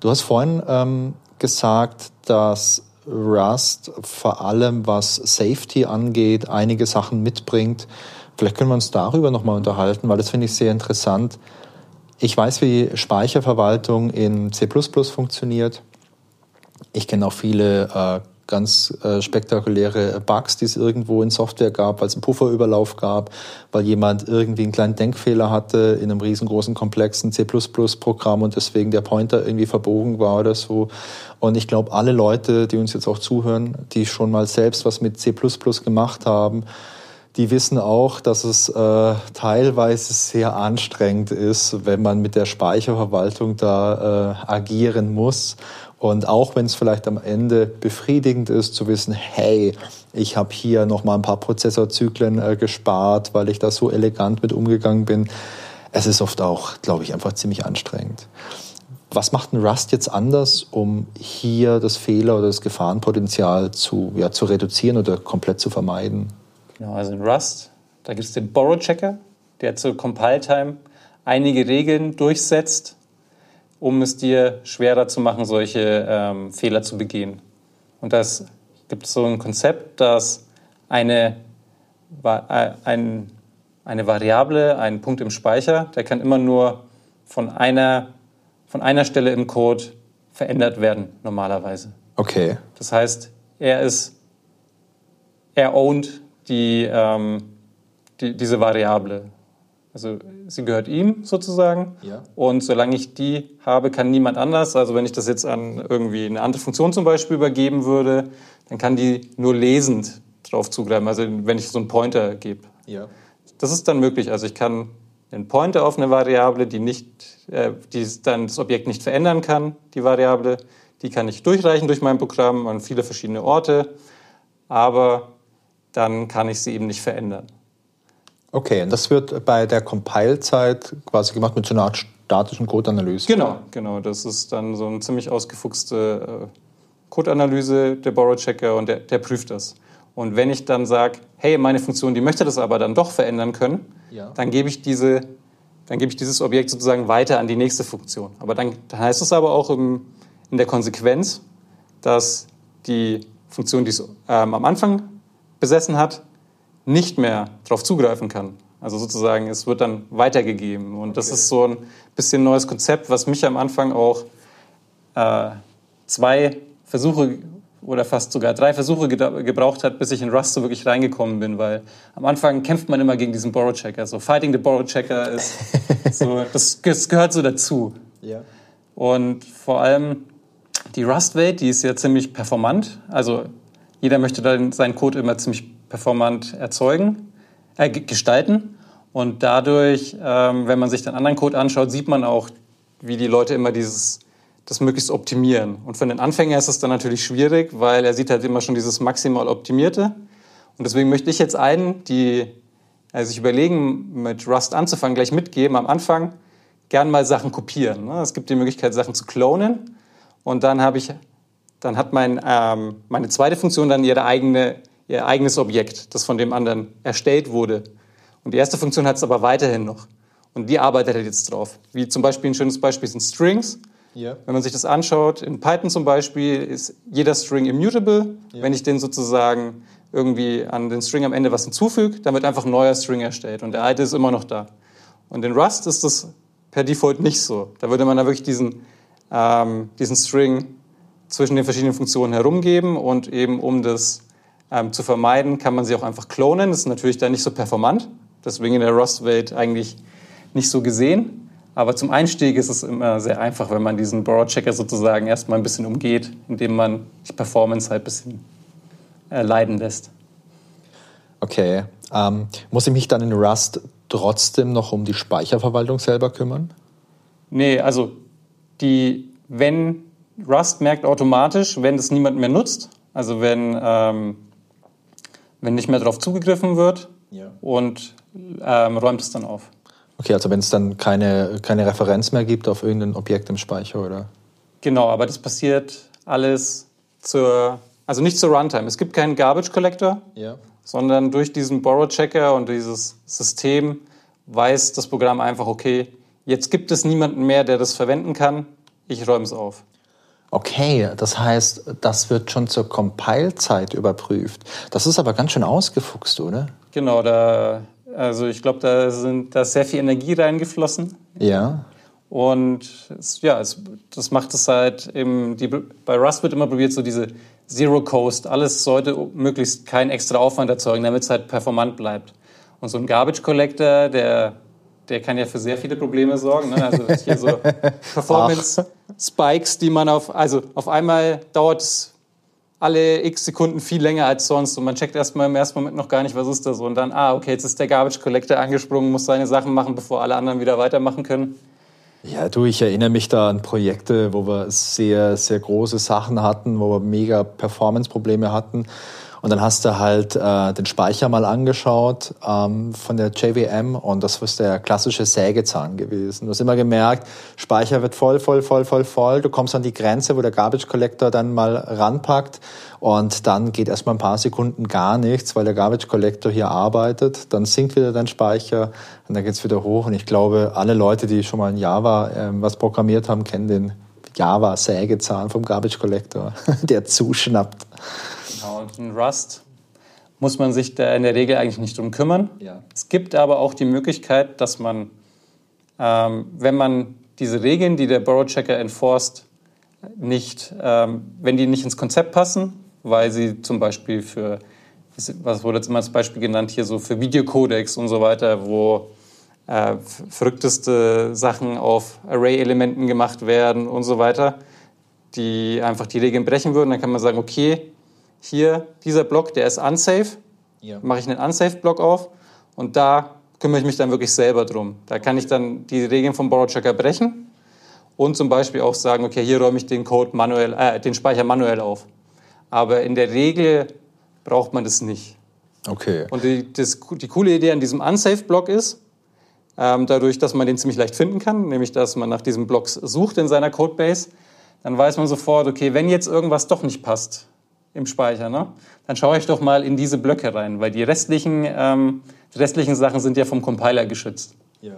Du hast vorhin ähm, gesagt, dass Rust vor allem was Safety angeht, einige Sachen mitbringt. Vielleicht können wir uns darüber nochmal unterhalten, weil das finde ich sehr interessant. Ich weiß, wie Speicherverwaltung in C funktioniert. Ich kenne auch viele äh, ganz äh, spektakuläre Bugs, die es irgendwo in Software gab, weil es einen Pufferüberlauf gab, weil jemand irgendwie einen kleinen Denkfehler hatte in einem riesengroßen, komplexen C++-Programm und deswegen der Pointer irgendwie verbogen war oder so. Und ich glaube, alle Leute, die uns jetzt auch zuhören, die schon mal selbst was mit C++ gemacht haben, die wissen auch, dass es äh, teilweise sehr anstrengend ist, wenn man mit der Speicherverwaltung da äh, agieren muss und auch wenn es vielleicht am Ende befriedigend ist zu wissen, hey, ich habe hier noch mal ein paar Prozessorzyklen äh, gespart, weil ich da so elegant mit umgegangen bin, es ist oft auch, glaube ich, einfach ziemlich anstrengend. Was macht ein Rust jetzt anders, um hier das Fehler oder das Gefahrenpotenzial zu, ja, zu reduzieren oder komplett zu vermeiden? Genau, also in Rust, da gibt es den Borrow-Checker, der zur Compile-Time einige Regeln durchsetzt, um es dir schwerer zu machen, solche ähm, Fehler zu begehen. Und das gibt so ein Konzept, dass eine, äh, ein, eine Variable, ein Punkt im Speicher, der kann immer nur von einer, von einer Stelle im Code verändert werden, normalerweise. Okay. Das heißt, er ist, er ownt die, ähm, die, diese Variable. Also sie gehört ihm sozusagen. Ja. Und solange ich die habe, kann niemand anders. Also wenn ich das jetzt an irgendwie eine andere Funktion zum Beispiel übergeben würde, dann kann die nur lesend drauf zugreifen. Also wenn ich so einen Pointer gebe. Ja. Das ist dann möglich. Also ich kann einen Pointer auf eine Variable, die, nicht, äh, die dann das Objekt nicht verändern kann, die Variable, die kann ich durchreichen durch mein Programm an viele verschiedene Orte, aber dann kann ich sie eben nicht verändern. Okay, und das wird bei der Compile-Zeit quasi gemacht mit so einer Art statischen Code-Analyse? Genau, genau. Das ist dann so eine ziemlich ausgefuchste äh, Code-Analyse, der Borrow-Checker, und der, der, prüft das. Und wenn ich dann sage, hey, meine Funktion, die möchte das aber dann doch verändern können, ja. dann gebe ich diese dann gebe ich dieses Objekt sozusagen weiter an die nächste Funktion. Aber dann, dann heißt es aber auch im, in der Konsequenz, dass die Funktion, die es ähm, am Anfang besessen hat, nicht mehr darauf zugreifen kann. Also sozusagen, es wird dann weitergegeben. Und das ist so ein bisschen neues Konzept, was mich am Anfang auch äh, zwei Versuche oder fast sogar drei Versuche gebraucht hat, bis ich in Rust so wirklich reingekommen bin, weil am Anfang kämpft man immer gegen diesen Borrow-Checker. So Fighting the Borrow-Checker ist so, das, das, gehört so dazu. Ja. Und vor allem die Rust-Welt, die ist ja ziemlich performant. Also jeder möchte dann seinen Code immer ziemlich performant erzeugen, äh, gestalten. Und dadurch, ähm, wenn man sich den anderen Code anschaut, sieht man auch, wie die Leute immer dieses, das möglichst optimieren. Und für den Anfänger ist es dann natürlich schwierig, weil er sieht halt immer schon dieses maximal optimierte. Und deswegen möchte ich jetzt einen, die also sich überlegen, mit Rust anzufangen, gleich mitgeben, am Anfang gern mal Sachen kopieren. Ne? Es gibt die Möglichkeit, Sachen zu klonen. Und dann habe ich, dann hat mein, ähm, meine zweite Funktion dann ihre eigene ihr eigenes Objekt, das von dem anderen erstellt wurde. Und die erste Funktion hat es aber weiterhin noch. Und die arbeitet halt jetzt drauf. Wie zum Beispiel ein schönes Beispiel sind Strings. Yeah. Wenn man sich das anschaut, in Python zum Beispiel ist jeder String immutable. Yeah. Wenn ich den sozusagen irgendwie an den String am Ende was hinzufüge, dann wird einfach ein neuer String erstellt und der alte ist immer noch da. Und in Rust ist das per Default nicht so. Da würde man da wirklich diesen, ähm, diesen String zwischen den verschiedenen Funktionen herumgeben und eben um das ähm, zu vermeiden, kann man sie auch einfach klonen. Das ist natürlich dann nicht so performant, deswegen in der Rust-Welt eigentlich nicht so gesehen. Aber zum Einstieg ist es immer sehr einfach, wenn man diesen Borrow-Checker sozusagen erstmal ein bisschen umgeht, indem man die Performance halt ein bisschen äh, leiden lässt. Okay. Ähm, muss ich mich dann in Rust trotzdem noch um die Speicherverwaltung selber kümmern? Nee, also die, wenn Rust merkt automatisch, wenn es niemand mehr nutzt, also wenn, ähm, wenn nicht mehr darauf zugegriffen wird ja. und ähm, räumt es dann auf. Okay, also wenn es dann keine, keine Referenz mehr gibt auf irgendein Objekt im Speicher, oder? Genau, aber das passiert alles zur, also nicht zur Runtime. Es gibt keinen Garbage Collector, ja. sondern durch diesen Borrow Checker und dieses System weiß das Programm einfach, okay, jetzt gibt es niemanden mehr, der das verwenden kann, ich räume es auf. Okay, das heißt, das wird schon zur Compile-Zeit überprüft. Das ist aber ganz schön ausgefuchst, oder? Genau, da, also ich glaube, da, sind, da ist sehr viel Energie reingeflossen. Ja. Und es, ja, es, das macht es halt eben, die, bei Rust wird immer probiert, so diese Zero Coast, alles sollte möglichst keinen extra Aufwand erzeugen, damit es halt performant bleibt. Und so ein Garbage Collector, der der kann ja für sehr viele Probleme sorgen. Ne? Also hier so Performance-Spikes, die man auf, also auf einmal dauert es alle x Sekunden viel länger als sonst und man checkt erstmal im ersten Moment noch gar nicht, was ist das. Und dann, ah, okay, jetzt ist der Garbage Collector angesprungen, muss seine Sachen machen, bevor alle anderen wieder weitermachen können. Ja, du, ich erinnere mich da an Projekte, wo wir sehr, sehr große Sachen hatten, wo wir mega Performance-Probleme hatten. Und dann hast du halt äh, den Speicher mal angeschaut ähm, von der JVM und das ist der klassische Sägezahn gewesen. Du hast immer gemerkt, Speicher wird voll, voll, voll, voll, voll. Du kommst an die Grenze, wo der Garbage Collector dann mal ranpackt und dann geht erstmal ein paar Sekunden gar nichts, weil der Garbage Collector hier arbeitet. Dann sinkt wieder dein Speicher und dann geht's wieder hoch. Und ich glaube, alle Leute, die schon mal in Java äh, was programmiert haben, kennen den Java-Sägezahn vom Garbage Collector, der zuschnappt. Genau, und in Rust muss man sich da in der Regel eigentlich nicht drum kümmern. Ja. Es gibt aber auch die Möglichkeit, dass man, ähm, wenn man diese Regeln, die der Borrow Checker enforced, nicht, ähm, wenn die nicht ins Konzept passen, weil sie zum Beispiel für, was wurde jetzt immer als Beispiel genannt, hier so für Videocodecs und so weiter, wo äh, verrückteste Sachen auf Array-Elementen gemacht werden und so weiter, die einfach die Regeln brechen würden, dann kann man sagen, okay, hier dieser Block, der ist unsafe, ja. mache ich einen unsafe-Block auf und da kümmere ich mich dann wirklich selber drum. Da kann ich dann die Regeln vom Borrow Checker brechen und zum Beispiel auch sagen, okay, hier räume ich den Code manuell, äh, den Speicher manuell auf. Aber in der Regel braucht man das nicht. Okay. Und die, das, die coole Idee an diesem Unsafe-Block ist, dadurch, dass man den ziemlich leicht finden kann, nämlich dass man nach diesen Blocks sucht in seiner Codebase, dann weiß man sofort, okay, wenn jetzt irgendwas doch nicht passt, im Speicher, ne? dann schaue ich doch mal in diese Blöcke rein, weil die restlichen, ähm, die restlichen Sachen sind ja vom Compiler geschützt. Ja.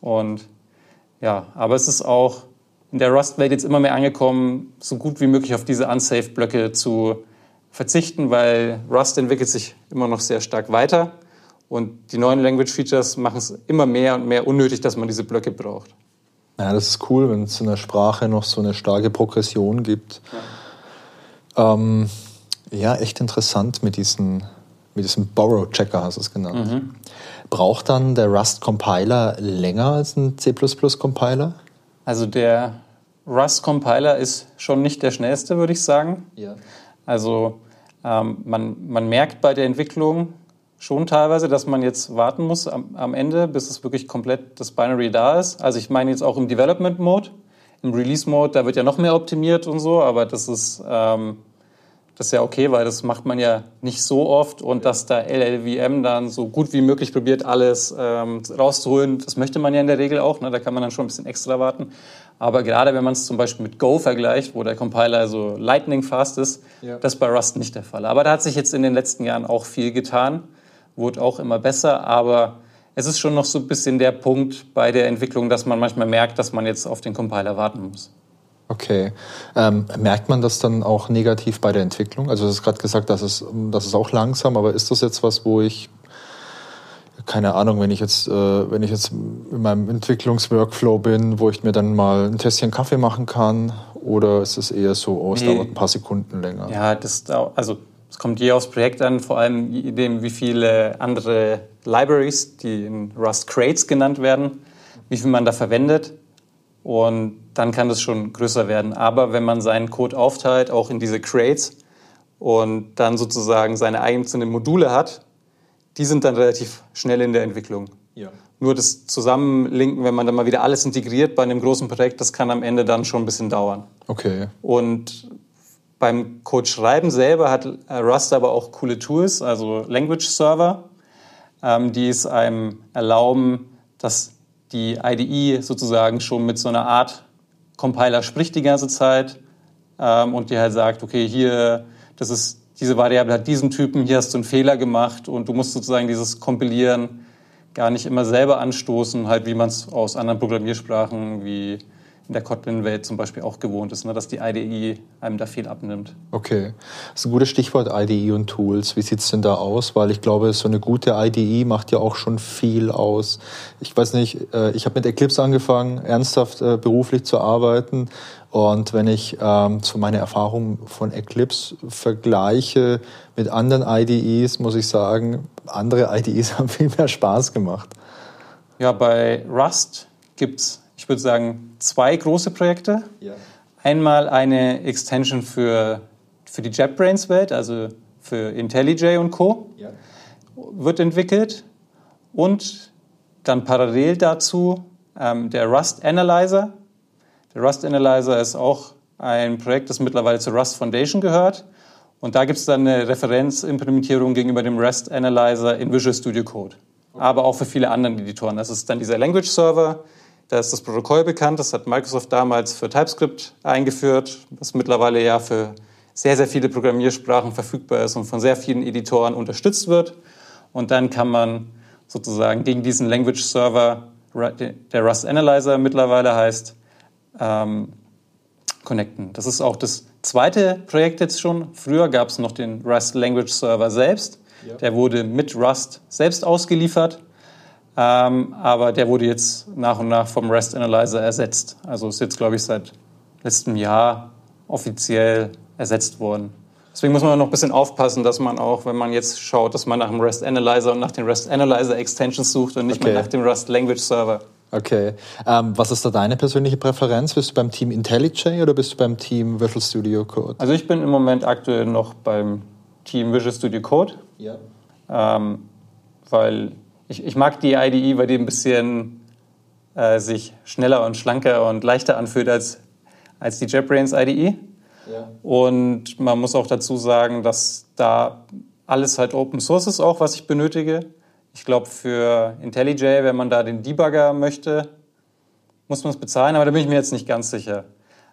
Und ja, aber es ist auch in der Rust-Welt jetzt immer mehr angekommen, so gut wie möglich auf diese Unsafe-Blöcke zu verzichten, weil Rust entwickelt sich immer noch sehr stark weiter und die neuen Language-Features machen es immer mehr und mehr unnötig, dass man diese Blöcke braucht. Ja, das ist cool, wenn es in der Sprache noch so eine starke Progression gibt. Ja ähm, ja, echt interessant mit, diesen, mit diesem Borrow-Checker, hast du es genannt. Mhm. Braucht dann der Rust-Compiler länger als ein C++-Compiler? Also der Rust-Compiler ist schon nicht der schnellste, würde ich sagen. Ja. Also ähm, man, man merkt bei der Entwicklung schon teilweise, dass man jetzt warten muss am, am Ende, bis es wirklich komplett das Binary da ist. Also ich meine jetzt auch im Development-Mode. Im Release-Mode, da wird ja noch mehr optimiert und so, aber das ist, ähm, das ist ja okay, weil das macht man ja nicht so oft und dass da LLVM dann so gut wie möglich probiert, alles ähm, rauszuholen, das möchte man ja in der Regel auch, ne? da kann man dann schon ein bisschen extra warten. Aber gerade wenn man es zum Beispiel mit Go vergleicht, wo der Compiler so lightning fast ist, ja. das ist bei Rust nicht der Fall. Aber da hat sich jetzt in den letzten Jahren auch viel getan, wurde auch immer besser, aber es ist schon noch so ein bisschen der Punkt bei der Entwicklung, dass man manchmal merkt, dass man jetzt auf den Compiler warten muss. Okay. Ähm, merkt man das dann auch negativ bei der Entwicklung? Also du hast gerade gesagt, dass es, das ist auch langsam, aber ist das jetzt was, wo ich keine Ahnung, wenn ich jetzt, äh, wenn ich jetzt in meinem Entwicklungsworkflow bin, wo ich mir dann mal ein Tässchen Kaffee machen kann, oder ist es eher so, oh, es nee. dauert ein paar Sekunden länger? Ja, das also es kommt je aufs Projekt an, vor allem je dem, wie viele andere Libraries, die in Rust Crates genannt werden, wie viel man da verwendet. Und dann kann das schon größer werden. Aber wenn man seinen Code aufteilt, auch in diese Crates, und dann sozusagen seine einzelnen Module hat, die sind dann relativ schnell in der Entwicklung. Ja. Nur das Zusammenlinken, wenn man dann mal wieder alles integriert bei einem großen Projekt, das kann am Ende dann schon ein bisschen dauern. Okay. Und beim Code schreiben selber hat Rust aber auch coole Tools, also Language Server, ähm, die es einem erlauben, dass die IDE sozusagen schon mit so einer Art Compiler spricht die ganze Zeit ähm, und die halt sagt, okay, hier, das ist diese Variable hat diesen Typen, hier hast du einen Fehler gemacht und du musst sozusagen dieses Kompilieren gar nicht immer selber anstoßen, halt wie man es aus anderen Programmiersprachen wie in der Kotlin-Welt zum Beispiel auch gewohnt ist, ne, dass die IDE einem da viel abnimmt. Okay, das ist ein gutes Stichwort IDE und Tools. Wie sieht es denn da aus? Weil ich glaube, so eine gute IDE macht ja auch schon viel aus. Ich weiß nicht, äh, ich habe mit Eclipse angefangen, ernsthaft äh, beruflich zu arbeiten. Und wenn ich ähm, so meine Erfahrung von Eclipse vergleiche mit anderen IDEs, muss ich sagen, andere IDEs haben viel mehr Spaß gemacht. Ja, bei Rust gibt es ich würde sagen, zwei große Projekte. Ja. Einmal eine Extension für, für die JetBrains-Welt, also für IntelliJ und Co. Ja. wird entwickelt. Und dann parallel dazu ähm, der Rust Analyzer. Der Rust Analyzer ist auch ein Projekt, das mittlerweile zur Rust Foundation gehört. Und da gibt es dann eine Referenzimplementierung gegenüber dem Rust Analyzer in Visual Studio Code. Okay. Aber auch für viele andere Editoren. Das ist dann dieser Language Server, da ist das Protokoll bekannt, das hat Microsoft damals für TypeScript eingeführt, was mittlerweile ja für sehr, sehr viele Programmiersprachen verfügbar ist und von sehr vielen Editoren unterstützt wird. Und dann kann man sozusagen gegen diesen Language Server, der Rust Analyzer mittlerweile heißt, ähm, connecten. Das ist auch das zweite Projekt jetzt schon. Früher gab es noch den Rust Language Server selbst. Ja. Der wurde mit Rust selbst ausgeliefert. Ähm, aber der wurde jetzt nach und nach vom REST Analyzer ersetzt. Also ist jetzt, glaube ich, seit letztem Jahr offiziell ersetzt worden. Deswegen muss man noch ein bisschen aufpassen, dass man auch, wenn man jetzt schaut, dass man nach dem REST Analyzer und nach den REST Analyzer Extensions sucht und nicht okay. mehr nach dem REST Language Server. Okay. Ähm, was ist da deine persönliche Präferenz? Bist du beim Team IntelliJ oder bist du beim Team Visual Studio Code? Also ich bin im Moment aktuell noch beim Team Visual Studio Code. Ja. Ähm, weil ich, ich mag die IDE, weil die ein bisschen äh, sich schneller und schlanker und leichter anfühlt als, als die JetBrains IDE. Ja. Und man muss auch dazu sagen, dass da alles halt Open Source ist, auch was ich benötige. Ich glaube, für IntelliJ, wenn man da den Debugger möchte, muss man es bezahlen, aber da bin ich mir jetzt nicht ganz sicher.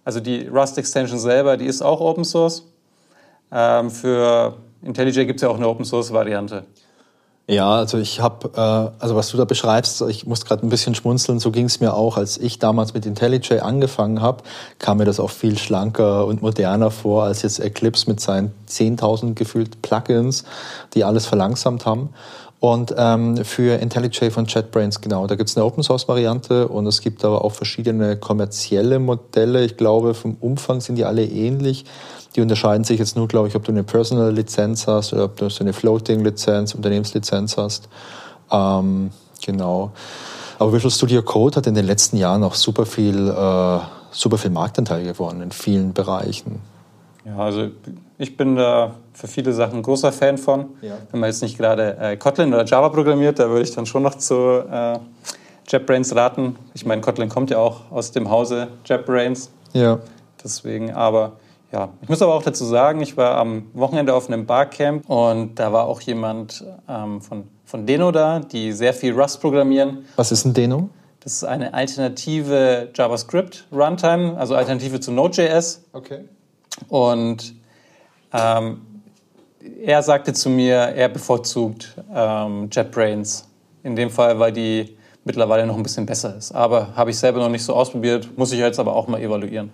Also die Rust Extension selber, die ist auch Open Source. Ähm, für IntelliJ gibt es ja auch eine Open Source Variante. Ja, also ich habe, äh, also was du da beschreibst, ich muss gerade ein bisschen schmunzeln, so ging es mir auch, als ich damals mit IntelliJ angefangen habe, kam mir das auch viel schlanker und moderner vor als jetzt Eclipse mit seinen 10.000 gefühlt Plugins, die alles verlangsamt haben. Und ähm, für IntelliJ von JetBrains, genau, da gibt es eine Open-Source-Variante und es gibt aber auch verschiedene kommerzielle Modelle. Ich glaube, vom Umfang sind die alle ähnlich. Die unterscheiden sich jetzt nur, glaube ich, ob du eine Personal-Lizenz hast oder ob du so eine Floating-Lizenz, Unternehmenslizenz hast. Ähm, genau. Aber Visual Studio Code hat in den letzten Jahren auch super viel, äh, super viel Marktanteil gewonnen in vielen Bereichen. Ja, also ich bin da für viele Sachen ein großer Fan von. Ja. Wenn man jetzt nicht gerade äh, Kotlin oder Java programmiert, da würde ich dann schon noch zu äh, JetBrains raten. Ich meine, Kotlin kommt ja auch aus dem Hause JetBrains. Ja. Deswegen, aber ja, ich muss aber auch dazu sagen, ich war am Wochenende auf einem Barcamp und da war auch jemand ähm, von, von Deno da, die sehr viel Rust programmieren. Was ist ein Deno? Das ist eine alternative JavaScript Runtime, also Alternative zu Node.js. Okay. Und ähm, er sagte zu mir, er bevorzugt ähm, JetBrains. In dem Fall, weil die mittlerweile noch ein bisschen besser ist. Aber habe ich selber noch nicht so ausprobiert, muss ich jetzt aber auch mal evaluieren.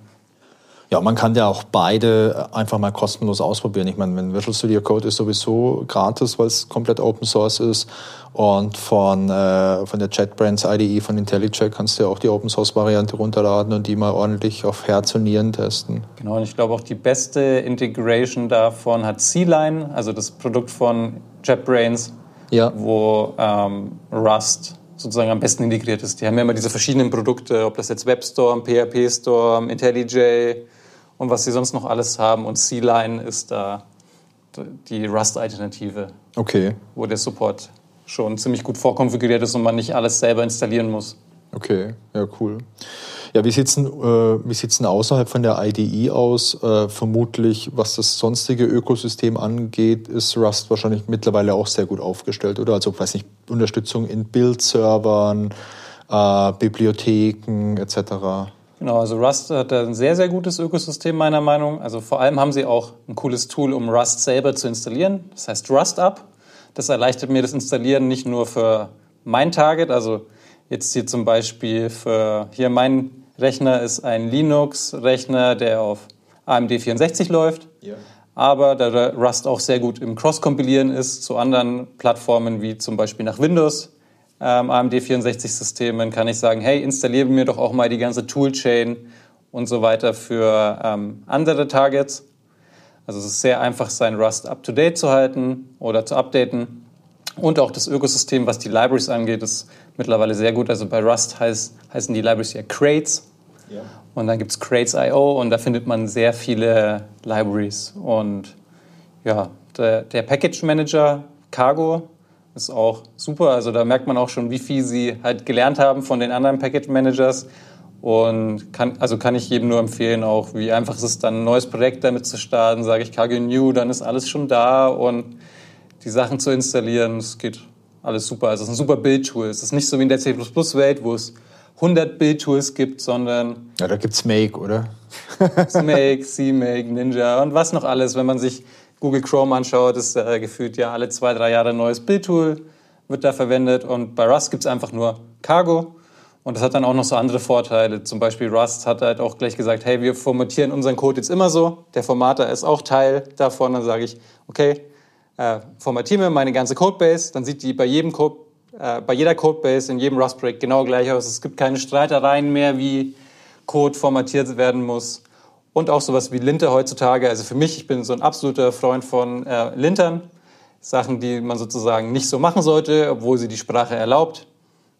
Ja, man kann ja auch beide einfach mal kostenlos ausprobieren. Ich meine, wenn Visual Studio Code ist sowieso gratis, weil es komplett Open Source ist. Und von, äh, von der JetBrains IDE von IntelliJ kannst du ja auch die Open Source Variante runterladen und die mal ordentlich auf Herz und Nieren testen. Genau, und ich glaube auch die beste Integration davon hat C-Line, also das Produkt von JetBrains, ja. wo ähm, Rust sozusagen am besten integriert ist. Die haben ja immer diese verschiedenen Produkte, ob das jetzt WebStorm, PHP Storm, IntelliJ und was sie sonst noch alles haben. Und C-Line ist da die Rust-Alternative. Okay. Wo der Support schon ziemlich gut vorkonfiguriert ist und man nicht alles selber installieren muss. Okay, ja, cool. Ja, wie sieht es denn, äh, denn außerhalb von der IDE aus? Äh, vermutlich, was das sonstige Ökosystem angeht, ist Rust wahrscheinlich mittlerweile auch sehr gut aufgestellt, oder? Also, weiß nicht, Unterstützung in Build-Servern, äh, Bibliotheken etc. Genau, also Rust hat ein sehr, sehr gutes Ökosystem meiner Meinung. Also vor allem haben sie auch ein cooles Tool, um Rust selber zu installieren. Das heißt Rust Up. Das erleichtert mir das Installieren nicht nur für mein Target, also jetzt hier zum Beispiel für hier mein Rechner ist ein Linux-Rechner, der auf AMD 64 läuft. Ja. Aber da Rust auch sehr gut im Cross-Kompilieren ist zu anderen Plattformen wie zum Beispiel nach Windows, ähm, AMD 64-Systemen, kann ich sagen, hey, installiere mir doch auch mal die ganze Toolchain und so weiter für ähm, andere Targets. Also es ist sehr einfach, sein Rust up-to-date zu halten oder zu updaten. Und auch das Ökosystem, was die Libraries angeht, ist mittlerweile sehr gut. Also bei Rust heißt, heißen die Libraries ja Crates. Ja. Und dann gibt es Crates.io und da findet man sehr viele Libraries. Und ja, der, der Package Manager Cargo ist auch super. Also da merkt man auch schon, wie viel sie halt gelernt haben von den anderen Package Managers. Und kann, also kann ich jedem nur empfehlen, auch wie einfach es ist, dann ein neues Projekt damit zu starten. Sage ich Cargo New, dann ist alles schon da und die Sachen zu installieren, es geht alles super. Also es ist ein super Bildtool. Es ist nicht so wie in der C++-Welt, wo es 100 Bildtools gibt, sondern... Ja, da gibt es Make, oder? Make, CMake, Ninja und was noch alles. Wenn man sich Google Chrome anschaut, ist äh, gefühlt ja alle zwei, drei Jahre ein neues Bildtool wird da verwendet. Und bei Rust gibt es einfach nur Cargo. Und das hat dann auch noch so andere Vorteile. Zum Beispiel Rust hat halt auch gleich gesagt, hey, wir formatieren unseren Code jetzt immer so. Der Formater ist auch Teil davon. Dann sage ich, okay, äh, formatiere mir meine ganze Codebase, dann sieht die bei jedem Code, äh, bei jeder Codebase in jedem Rust-Projekt genau gleich aus. Es gibt keine Streitereien mehr, wie Code formatiert werden muss. Und auch sowas wie Linter heutzutage. Also für mich, ich bin so ein absoluter Freund von äh, Lintern. Sachen, die man sozusagen nicht so machen sollte, obwohl sie die Sprache erlaubt.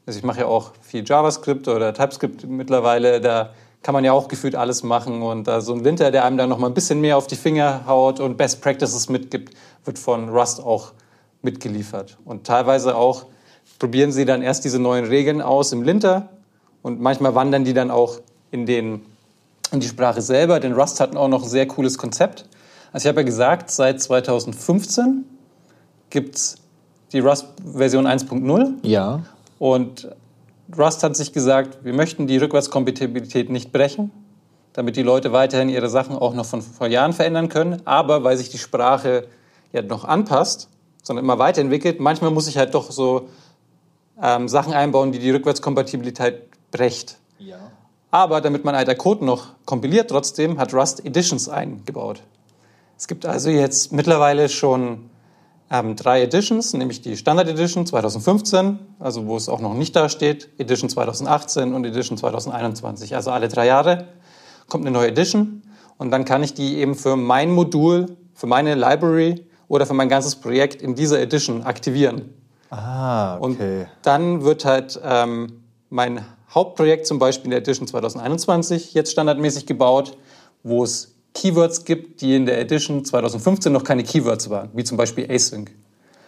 Also ich mache ja auch viel JavaScript oder TypeScript mittlerweile. Da kann man ja auch gefühlt alles machen. Und da so ein Linter, der einem da noch mal ein bisschen mehr auf die Finger haut und Best Practices mitgibt, wird von Rust auch mitgeliefert. Und teilweise auch probieren sie dann erst diese neuen Regeln aus im Linter und manchmal wandern die dann auch in, den, in die Sprache selber, denn Rust hat auch noch ein sehr cooles Konzept. Also ich habe ja gesagt, seit 2015 gibt es die Rust-Version 1.0. Ja. Und Rust hat sich gesagt, wir möchten die Rückwärtskompatibilität nicht brechen, damit die Leute weiterhin ihre Sachen auch noch von vor Jahren verändern können. Aber weil sich die Sprache ja noch anpasst, sondern immer weiterentwickelt. Manchmal muss ich halt doch so ähm, Sachen einbauen, die die Rückwärtskompatibilität brecht. Ja. Aber damit mein alter Code noch kompiliert trotzdem, hat Rust Editions eingebaut. Es gibt also jetzt mittlerweile schon ähm, drei Editions, nämlich die Standard Edition 2015, also wo es auch noch nicht da steht, Edition 2018 und Edition 2021. Also alle drei Jahre kommt eine neue Edition und dann kann ich die eben für mein Modul, für meine Library oder für mein ganzes Projekt in dieser Edition aktivieren. Ah, okay. Und dann wird halt ähm, mein Hauptprojekt zum Beispiel in der Edition 2021 jetzt standardmäßig gebaut, wo es Keywords gibt, die in der Edition 2015 noch keine Keywords waren, wie zum Beispiel async.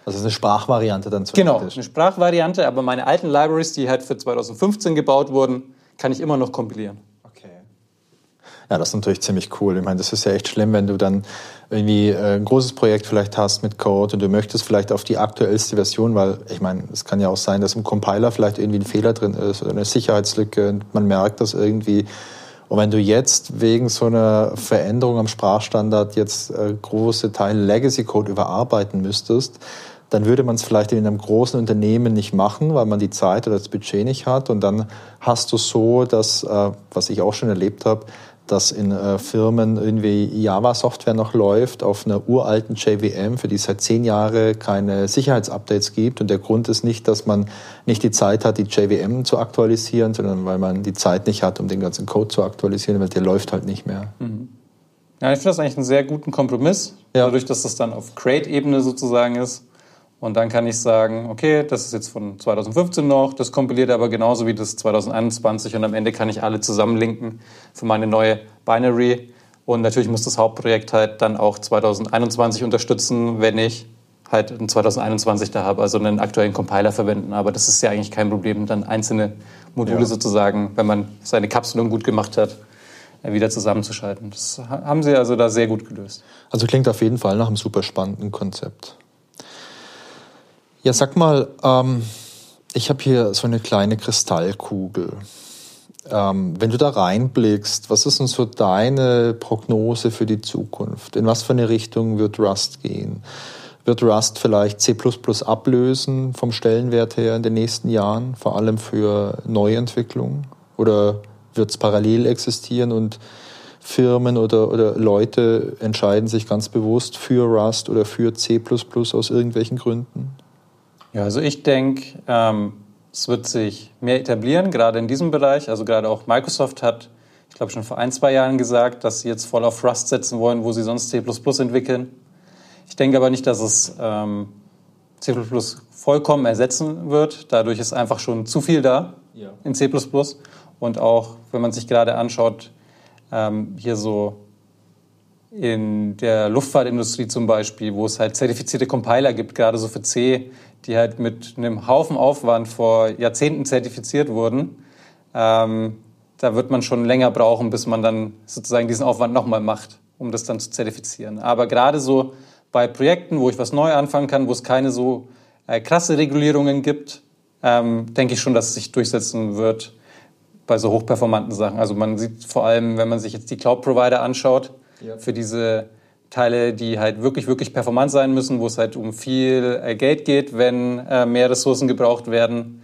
Also eine Sprachvariante dann zur Genau, eine Sprachvariante, aber meine alten Libraries, die halt für 2015 gebaut wurden, kann ich immer noch kompilieren. Ja, das ist natürlich ziemlich cool. Ich meine, das ist ja echt schlimm, wenn du dann irgendwie äh, ein großes Projekt vielleicht hast mit Code und du möchtest vielleicht auf die aktuellste Version, weil ich meine, es kann ja auch sein, dass im Compiler vielleicht irgendwie ein Fehler drin ist oder eine Sicherheitslücke und man merkt das irgendwie. Und wenn du jetzt wegen so einer Veränderung am Sprachstandard jetzt äh, große Teile Legacy Code überarbeiten müsstest, dann würde man es vielleicht in einem großen Unternehmen nicht machen, weil man die Zeit oder das Budget nicht hat. Und dann hast du so, dass, äh, was ich auch schon erlebt habe, dass in äh, Firmen irgendwie Java-Software noch läuft auf einer uralten JVM, für die es seit zehn Jahren keine Sicherheitsupdates gibt. Und der Grund ist nicht, dass man nicht die Zeit hat, die JVM zu aktualisieren, sondern weil man die Zeit nicht hat, um den ganzen Code zu aktualisieren, weil der läuft halt nicht mehr. Mhm. Ja, ich finde das eigentlich einen sehr guten Kompromiss, ja. dadurch, dass das dann auf Crate-Ebene sozusagen ist. Und dann kann ich sagen, okay, das ist jetzt von 2015 noch, das kompiliert aber genauso wie das 2021 und am Ende kann ich alle zusammenlinken für meine neue Binary. Und natürlich muss das Hauptprojekt halt dann auch 2021 unterstützen, wenn ich halt ein 2021 da habe, also einen aktuellen Compiler verwenden. Aber das ist ja eigentlich kein Problem, dann einzelne Module ja. sozusagen, wenn man seine Kapselung gut gemacht hat, wieder zusammenzuschalten. Das haben sie also da sehr gut gelöst. Also klingt auf jeden Fall nach einem super spannenden Konzept. Ja, sag mal, ähm, ich habe hier so eine kleine Kristallkugel. Ähm, wenn du da reinblickst, was ist denn so deine Prognose für die Zukunft? In was für eine Richtung wird Rust gehen? Wird Rust vielleicht C ablösen vom Stellenwert her in den nächsten Jahren, vor allem für Neuentwicklung? Oder wird es parallel existieren und Firmen oder, oder Leute entscheiden sich ganz bewusst für Rust oder für C aus irgendwelchen Gründen? Ja, also ich denke, ähm, es wird sich mehr etablieren, gerade in diesem Bereich. Also gerade auch Microsoft hat, ich glaube schon vor ein, zwei Jahren gesagt, dass sie jetzt voll auf Rust setzen wollen, wo sie sonst C++ entwickeln. Ich denke aber nicht, dass es ähm, C++ vollkommen ersetzen wird. Dadurch ist einfach schon zu viel da ja. in C++. Und auch, wenn man sich gerade anschaut, ähm, hier so in der Luftfahrtindustrie zum Beispiel, wo es halt zertifizierte Compiler gibt, gerade so für C, die halt mit einem Haufen Aufwand vor Jahrzehnten zertifiziert wurden, ähm, da wird man schon länger brauchen, bis man dann sozusagen diesen Aufwand nochmal macht, um das dann zu zertifizieren. Aber gerade so bei Projekten, wo ich was neu anfangen kann, wo es keine so äh, krasse Regulierungen gibt, ähm, denke ich schon, dass es sich durchsetzen wird bei so hochperformanten Sachen. Also man sieht vor allem, wenn man sich jetzt die Cloud-Provider anschaut, ja. für diese Teile, die halt wirklich, wirklich performant sein müssen, wo es halt um viel äh, Geld geht, wenn äh, mehr Ressourcen gebraucht werden.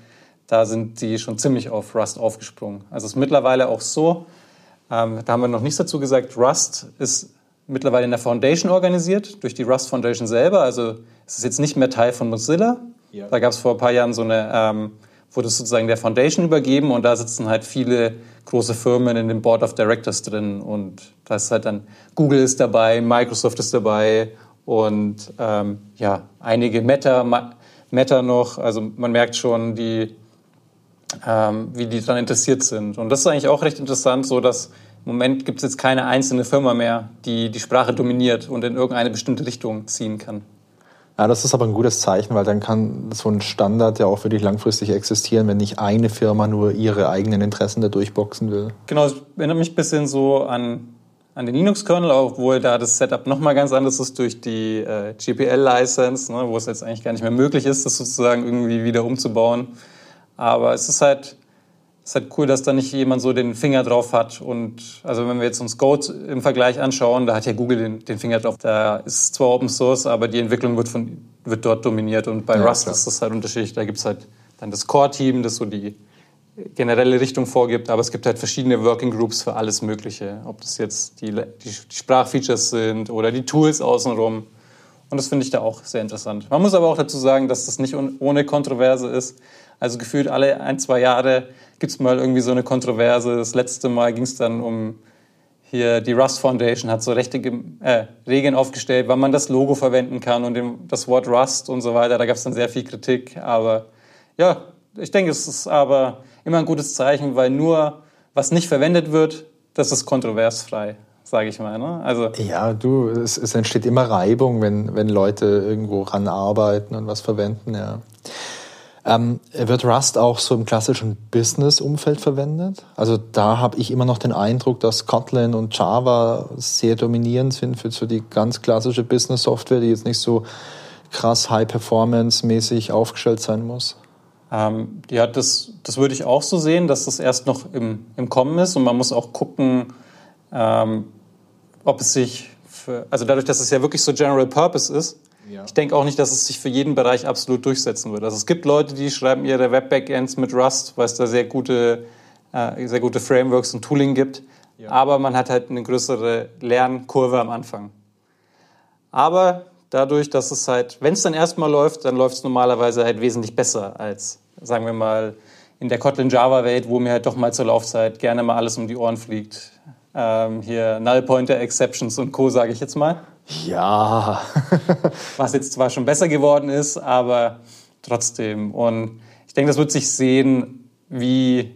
Da sind die schon ziemlich auf Rust aufgesprungen. Also es ist mittlerweile auch so, ähm, da haben wir noch nichts dazu gesagt, Rust ist mittlerweile in der Foundation organisiert, durch die Rust Foundation selber. Also es ist jetzt nicht mehr Teil von Mozilla. Ja. Da gab es vor ein paar Jahren so eine ähm, wurde es sozusagen der Foundation übergeben und da sitzen halt viele große Firmen in dem Board of Directors drin und da ist halt dann Google ist dabei, Microsoft ist dabei und ähm, ja, einige Meta, Meta noch, also man merkt schon, die, ähm, wie die daran interessiert sind. Und das ist eigentlich auch recht interessant, so dass im Moment gibt es jetzt keine einzelne Firma mehr, die die Sprache dominiert und in irgendeine bestimmte Richtung ziehen kann. Ja, das ist aber ein gutes Zeichen, weil dann kann so ein Standard ja auch wirklich langfristig existieren, wenn nicht eine Firma nur ihre eigenen Interessen da durchboxen will. Genau, es erinnert mich ein bisschen so an, an den Linux-Kernel, obwohl da das Setup nochmal ganz anders ist durch die äh, GPL-License, ne, wo es jetzt eigentlich gar nicht mehr möglich ist, das sozusagen irgendwie wieder umzubauen. Aber es ist halt ist halt cool, dass da nicht jemand so den Finger drauf hat. Und also wenn wir jetzt uns Goat im Vergleich anschauen, da hat ja Google den, den Finger drauf. Da ist zwar Open Source, aber die Entwicklung wird, von, wird dort dominiert. Und bei ja, Rust klar. ist das halt unterschiedlich. Da gibt es halt dann das Core-Team, das so die generelle Richtung vorgibt, aber es gibt halt verschiedene Working Groups für alles Mögliche. Ob das jetzt die, die, die Sprachfeatures sind oder die Tools außenrum. Und das finde ich da auch sehr interessant. Man muss aber auch dazu sagen, dass das nicht ohne Kontroverse ist. Also gefühlt alle ein, zwei Jahre gibt es mal irgendwie so eine Kontroverse. Das letzte Mal ging es dann um hier die Rust Foundation hat so rechte äh, Regeln aufgestellt, wann man das Logo verwenden kann und dem, das Wort Rust und so weiter. Da gab es dann sehr viel Kritik. Aber ja, ich denke, es ist aber immer ein gutes Zeichen, weil nur was nicht verwendet wird, das ist kontroversfrei, sage ich mal. Ne? Also ja, du, es, es, entsteht immer Reibung, wenn, wenn Leute irgendwo ranarbeiten und was verwenden. Ja. Ähm, wird Rust auch so im klassischen Business-Umfeld verwendet? Also da habe ich immer noch den Eindruck, dass Kotlin und Java sehr dominierend sind für so die ganz klassische Business-Software, die jetzt nicht so krass High-Performance-mäßig aufgestellt sein muss. Ähm, ja, das, das würde ich auch so sehen, dass das erst noch im, im Kommen ist und man muss auch gucken, ähm, ob es sich, für, also dadurch, dass es ja wirklich so General Purpose ist, ja. Ich denke auch nicht, dass es sich für jeden Bereich absolut durchsetzen wird. Also es gibt Leute, die schreiben ihre Web-Backends mit Rust, weil es da sehr gute, äh, sehr gute Frameworks und Tooling gibt. ja. aber man hat halt eine größere Lernkurve am Anfang. Aber dadurch, dass es halt, wenn es dann erstmal läuft, dann läuft es normalerweise halt wesentlich besser als, sagen wir mal, in der Kotlin Java Welt, wo mir halt doch mal zur Laufzeit gerne mal alles um die Ohren fliegt. Ähm, hier Null Pointer Exceptions und Co. sage ich jetzt mal. Ja. Was jetzt zwar schon besser geworden ist, aber trotzdem. Und ich denke, das wird sich sehen, wie,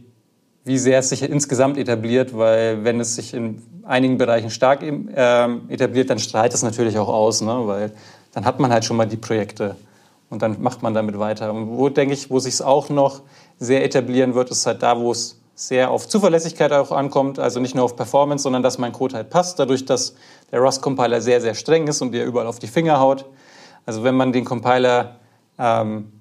wie sehr es sich insgesamt etabliert, weil wenn es sich in einigen Bereichen stark ähm, etabliert, dann strahlt es natürlich auch aus, ne? weil dann hat man halt schon mal die Projekte und dann macht man damit weiter. Und wo denke ich, wo sich es auch noch sehr etablieren wird, ist halt da, wo es sehr auf Zuverlässigkeit auch ankommt, also nicht nur auf Performance, sondern dass mein Code halt passt, dadurch, dass der Rust-Compiler sehr, sehr streng ist und dir überall auf die Finger haut. Also wenn man den Compiler ähm,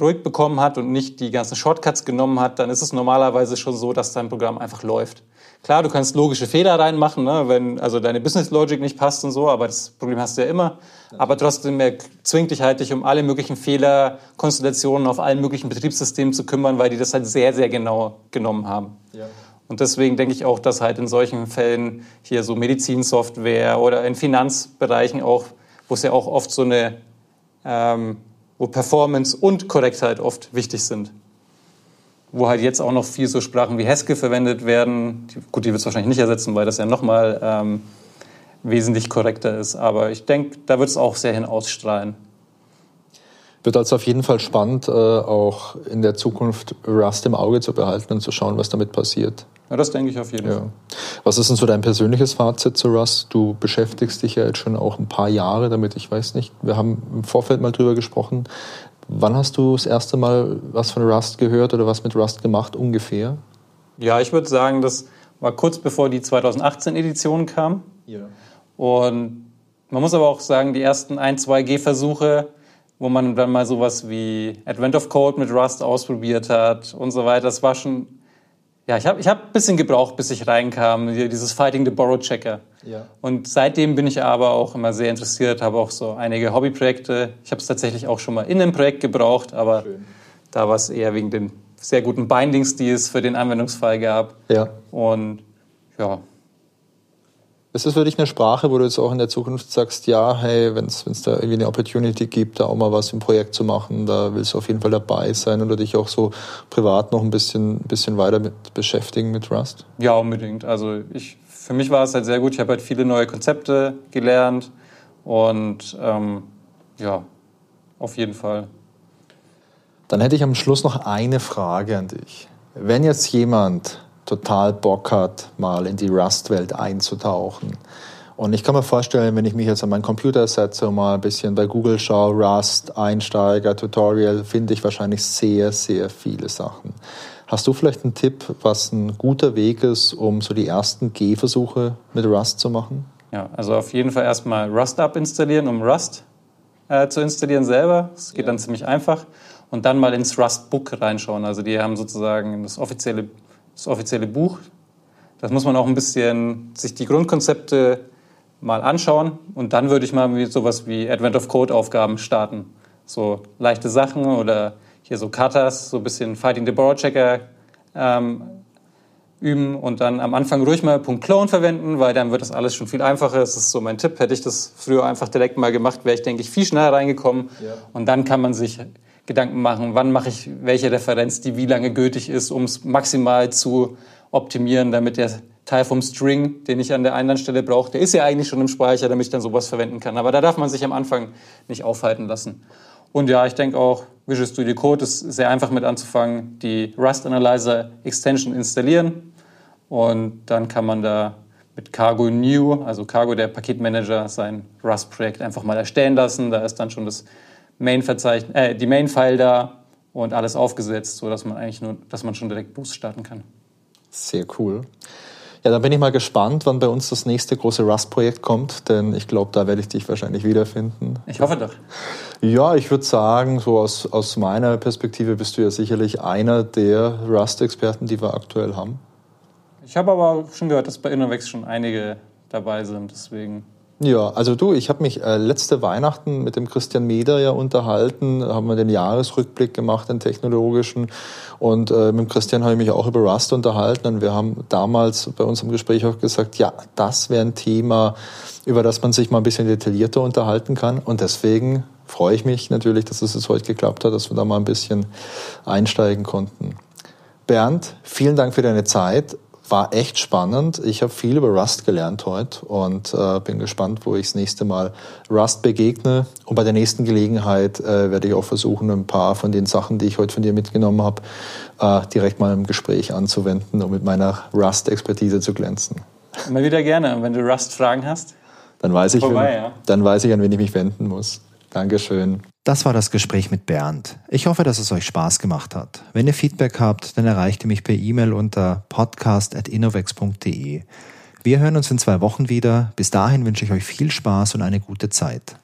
ruhig bekommen hat und nicht die ganzen Shortcuts genommen hat, dann ist es normalerweise schon so, dass dein Programm einfach läuft. Klar, du kannst logische Fehler reinmachen, ne, wenn also deine Business Logic nicht passt und so, aber das Problem hast du ja immer. Aber trotzdem er zwingt dich halt, dich um alle möglichen Fehlerkonstellationen auf allen möglichen Betriebssystemen zu kümmern, weil die das halt sehr, sehr genau genommen haben. Ja. Und deswegen denke ich auch, dass halt in solchen Fällen hier so Medizinsoftware oder in Finanzbereichen auch, wo es ja auch oft so eine, ähm, wo Performance und Korrektheit oft wichtig sind wo halt jetzt auch noch viel so Sprachen wie Haskell verwendet werden. Gut, die wird es wahrscheinlich nicht ersetzen, weil das ja nochmal ähm, wesentlich korrekter ist. Aber ich denke, da wird es auch sehr hin ausstrahlen. Wird also auf jeden Fall spannend, äh, auch in der Zukunft Rust im Auge zu behalten und zu schauen, was damit passiert. Ja, das denke ich auf jeden ja. Fall. Was ist denn so dein persönliches Fazit zu Rust? Du beschäftigst dich ja jetzt schon auch ein paar Jahre damit. Ich weiß nicht, wir haben im Vorfeld mal drüber gesprochen. Wann hast du das erste Mal was von Rust gehört oder was mit Rust gemacht ungefähr? Ja, ich würde sagen, das war kurz bevor die 2018-Edition kam. Ja. Und man muss aber auch sagen, die ersten ein, zwei Gehversuche, wo man dann mal sowas wie Advent of Code mit Rust ausprobiert hat und so weiter, das war schon ja, ich habe ich hab ein bisschen gebraucht, bis ich reinkam, dieses Fighting the Borrow Checker. Ja. Und seitdem bin ich aber auch immer sehr interessiert, habe auch so einige Hobbyprojekte. Ich habe es tatsächlich auch schon mal in einem Projekt gebraucht, aber Schön. da war es eher wegen den sehr guten Bindings, die es für den Anwendungsfall gab. Ja. Und ja, ist das für dich eine Sprache, wo du jetzt auch in der Zukunft sagst, ja, hey, wenn es da irgendwie eine Opportunity gibt, da auch mal was im Projekt zu machen, da willst du auf jeden Fall dabei sein oder dich auch so privat noch ein bisschen, bisschen weiter mit beschäftigen mit Rust? Ja, unbedingt. Also ich, für mich war es halt sehr gut. Ich habe halt viele neue Konzepte gelernt und ähm, ja, auf jeden Fall. Dann hätte ich am Schluss noch eine Frage an dich. Wenn jetzt jemand total Bock hat, mal in die Rust-Welt einzutauchen. Und ich kann mir vorstellen, wenn ich mich jetzt an meinen Computer setze und mal ein bisschen bei Google schaue, Rust, Einsteiger, Tutorial, finde ich wahrscheinlich sehr, sehr viele Sachen. Hast du vielleicht einen Tipp, was ein guter Weg ist, um so die ersten Gehversuche mit Rust zu machen? Ja, also auf jeden Fall erstmal Rust Up installieren, um Rust äh, zu installieren selber. Das geht ja. dann ziemlich einfach. Und dann mal ins Rust Book reinschauen. Also die haben sozusagen das offizielle das offizielle Buch. Das muss man auch ein bisschen sich die Grundkonzepte mal anschauen und dann würde ich mal mit sowas wie Advent of Code Aufgaben starten. So leichte Sachen oder hier so Katas, so ein bisschen Fighting the Borrow Checker ähm, üben und dann am Anfang ruhig mal Punkt .clone verwenden, weil dann wird das alles schon viel einfacher. Das ist so mein Tipp. Hätte ich das früher einfach direkt mal gemacht, wäre ich, denke ich, viel schneller reingekommen. Ja. Und dann kann man sich Gedanken machen, wann mache ich welche Referenz, die wie lange gültig ist, um es maximal zu optimieren, damit der Teil vom String, den ich an der anderen Stelle brauche, der ist ja eigentlich schon im Speicher, damit ich dann sowas verwenden kann. Aber da darf man sich am Anfang nicht aufhalten lassen. Und ja, ich denke auch, Visual Studio Code ist sehr einfach mit anzufangen, die Rust Analyzer Extension installieren und dann kann man da mit Cargo New, also Cargo der Paketmanager, sein Rust-Projekt einfach mal erstellen lassen. Da ist dann schon das Main-Verzeichnis, äh, die Main-File da und alles aufgesetzt, sodass man eigentlich nur, dass man schon direkt Boost starten kann. Sehr cool. Ja, dann bin ich mal gespannt, wann bei uns das nächste große Rust-Projekt kommt, denn ich glaube, da werde ich dich wahrscheinlich wiederfinden. Ich hoffe doch. Ja, ich würde sagen, so aus, aus meiner Perspektive bist du ja sicherlich einer der Rust-Experten, die wir aktuell haben. Ich habe aber schon gehört, dass bei Innovex schon einige dabei sind, deswegen Ja, also du, ich habe mich äh, letzte Weihnachten mit dem Christian Meder ja unterhalten, haben wir den Jahresrückblick gemacht, den technologischen. Und äh, mit dem Christian habe ich mich auch über Rust unterhalten. Und wir haben damals bei unserem Gespräch auch gesagt, ja, das wäre ein Thema, über das man sich mal ein bisschen detaillierter unterhalten kann. Und deswegen freue ich mich natürlich, dass es jetzt heute geklappt hat, dass wir da mal ein bisschen einsteigen konnten. Bernd, vielen Dank für deine Zeit war echt spannend. Ich habe viel über Rust gelernt heute und äh, bin gespannt, wo ich das nächste Mal Rust begegne. Und bei der nächsten Gelegenheit äh, werde ich auch versuchen, ein paar von den Sachen, die ich heute von dir mitgenommen habe, äh, direkt mal im Gespräch anzuwenden, um mit meiner Rust-Expertise zu glänzen. Immer wieder gerne. wenn du Rust-Fragen hast, dann weiß, ich, vorbei, wen, ja. dann weiß ich, an wen ich mich wenden muss. Dankeschön. Das war das Gespräch mit Bernd. Ich hoffe, dass es euch Spaß gemacht hat. Wenn ihr Feedback habt, dann erreicht ihr mich per E-Mail unter podcast.innovex.de. Wir hören uns in zwei Wochen wieder. Bis dahin wünsche ich euch viel Spaß und eine gute Zeit.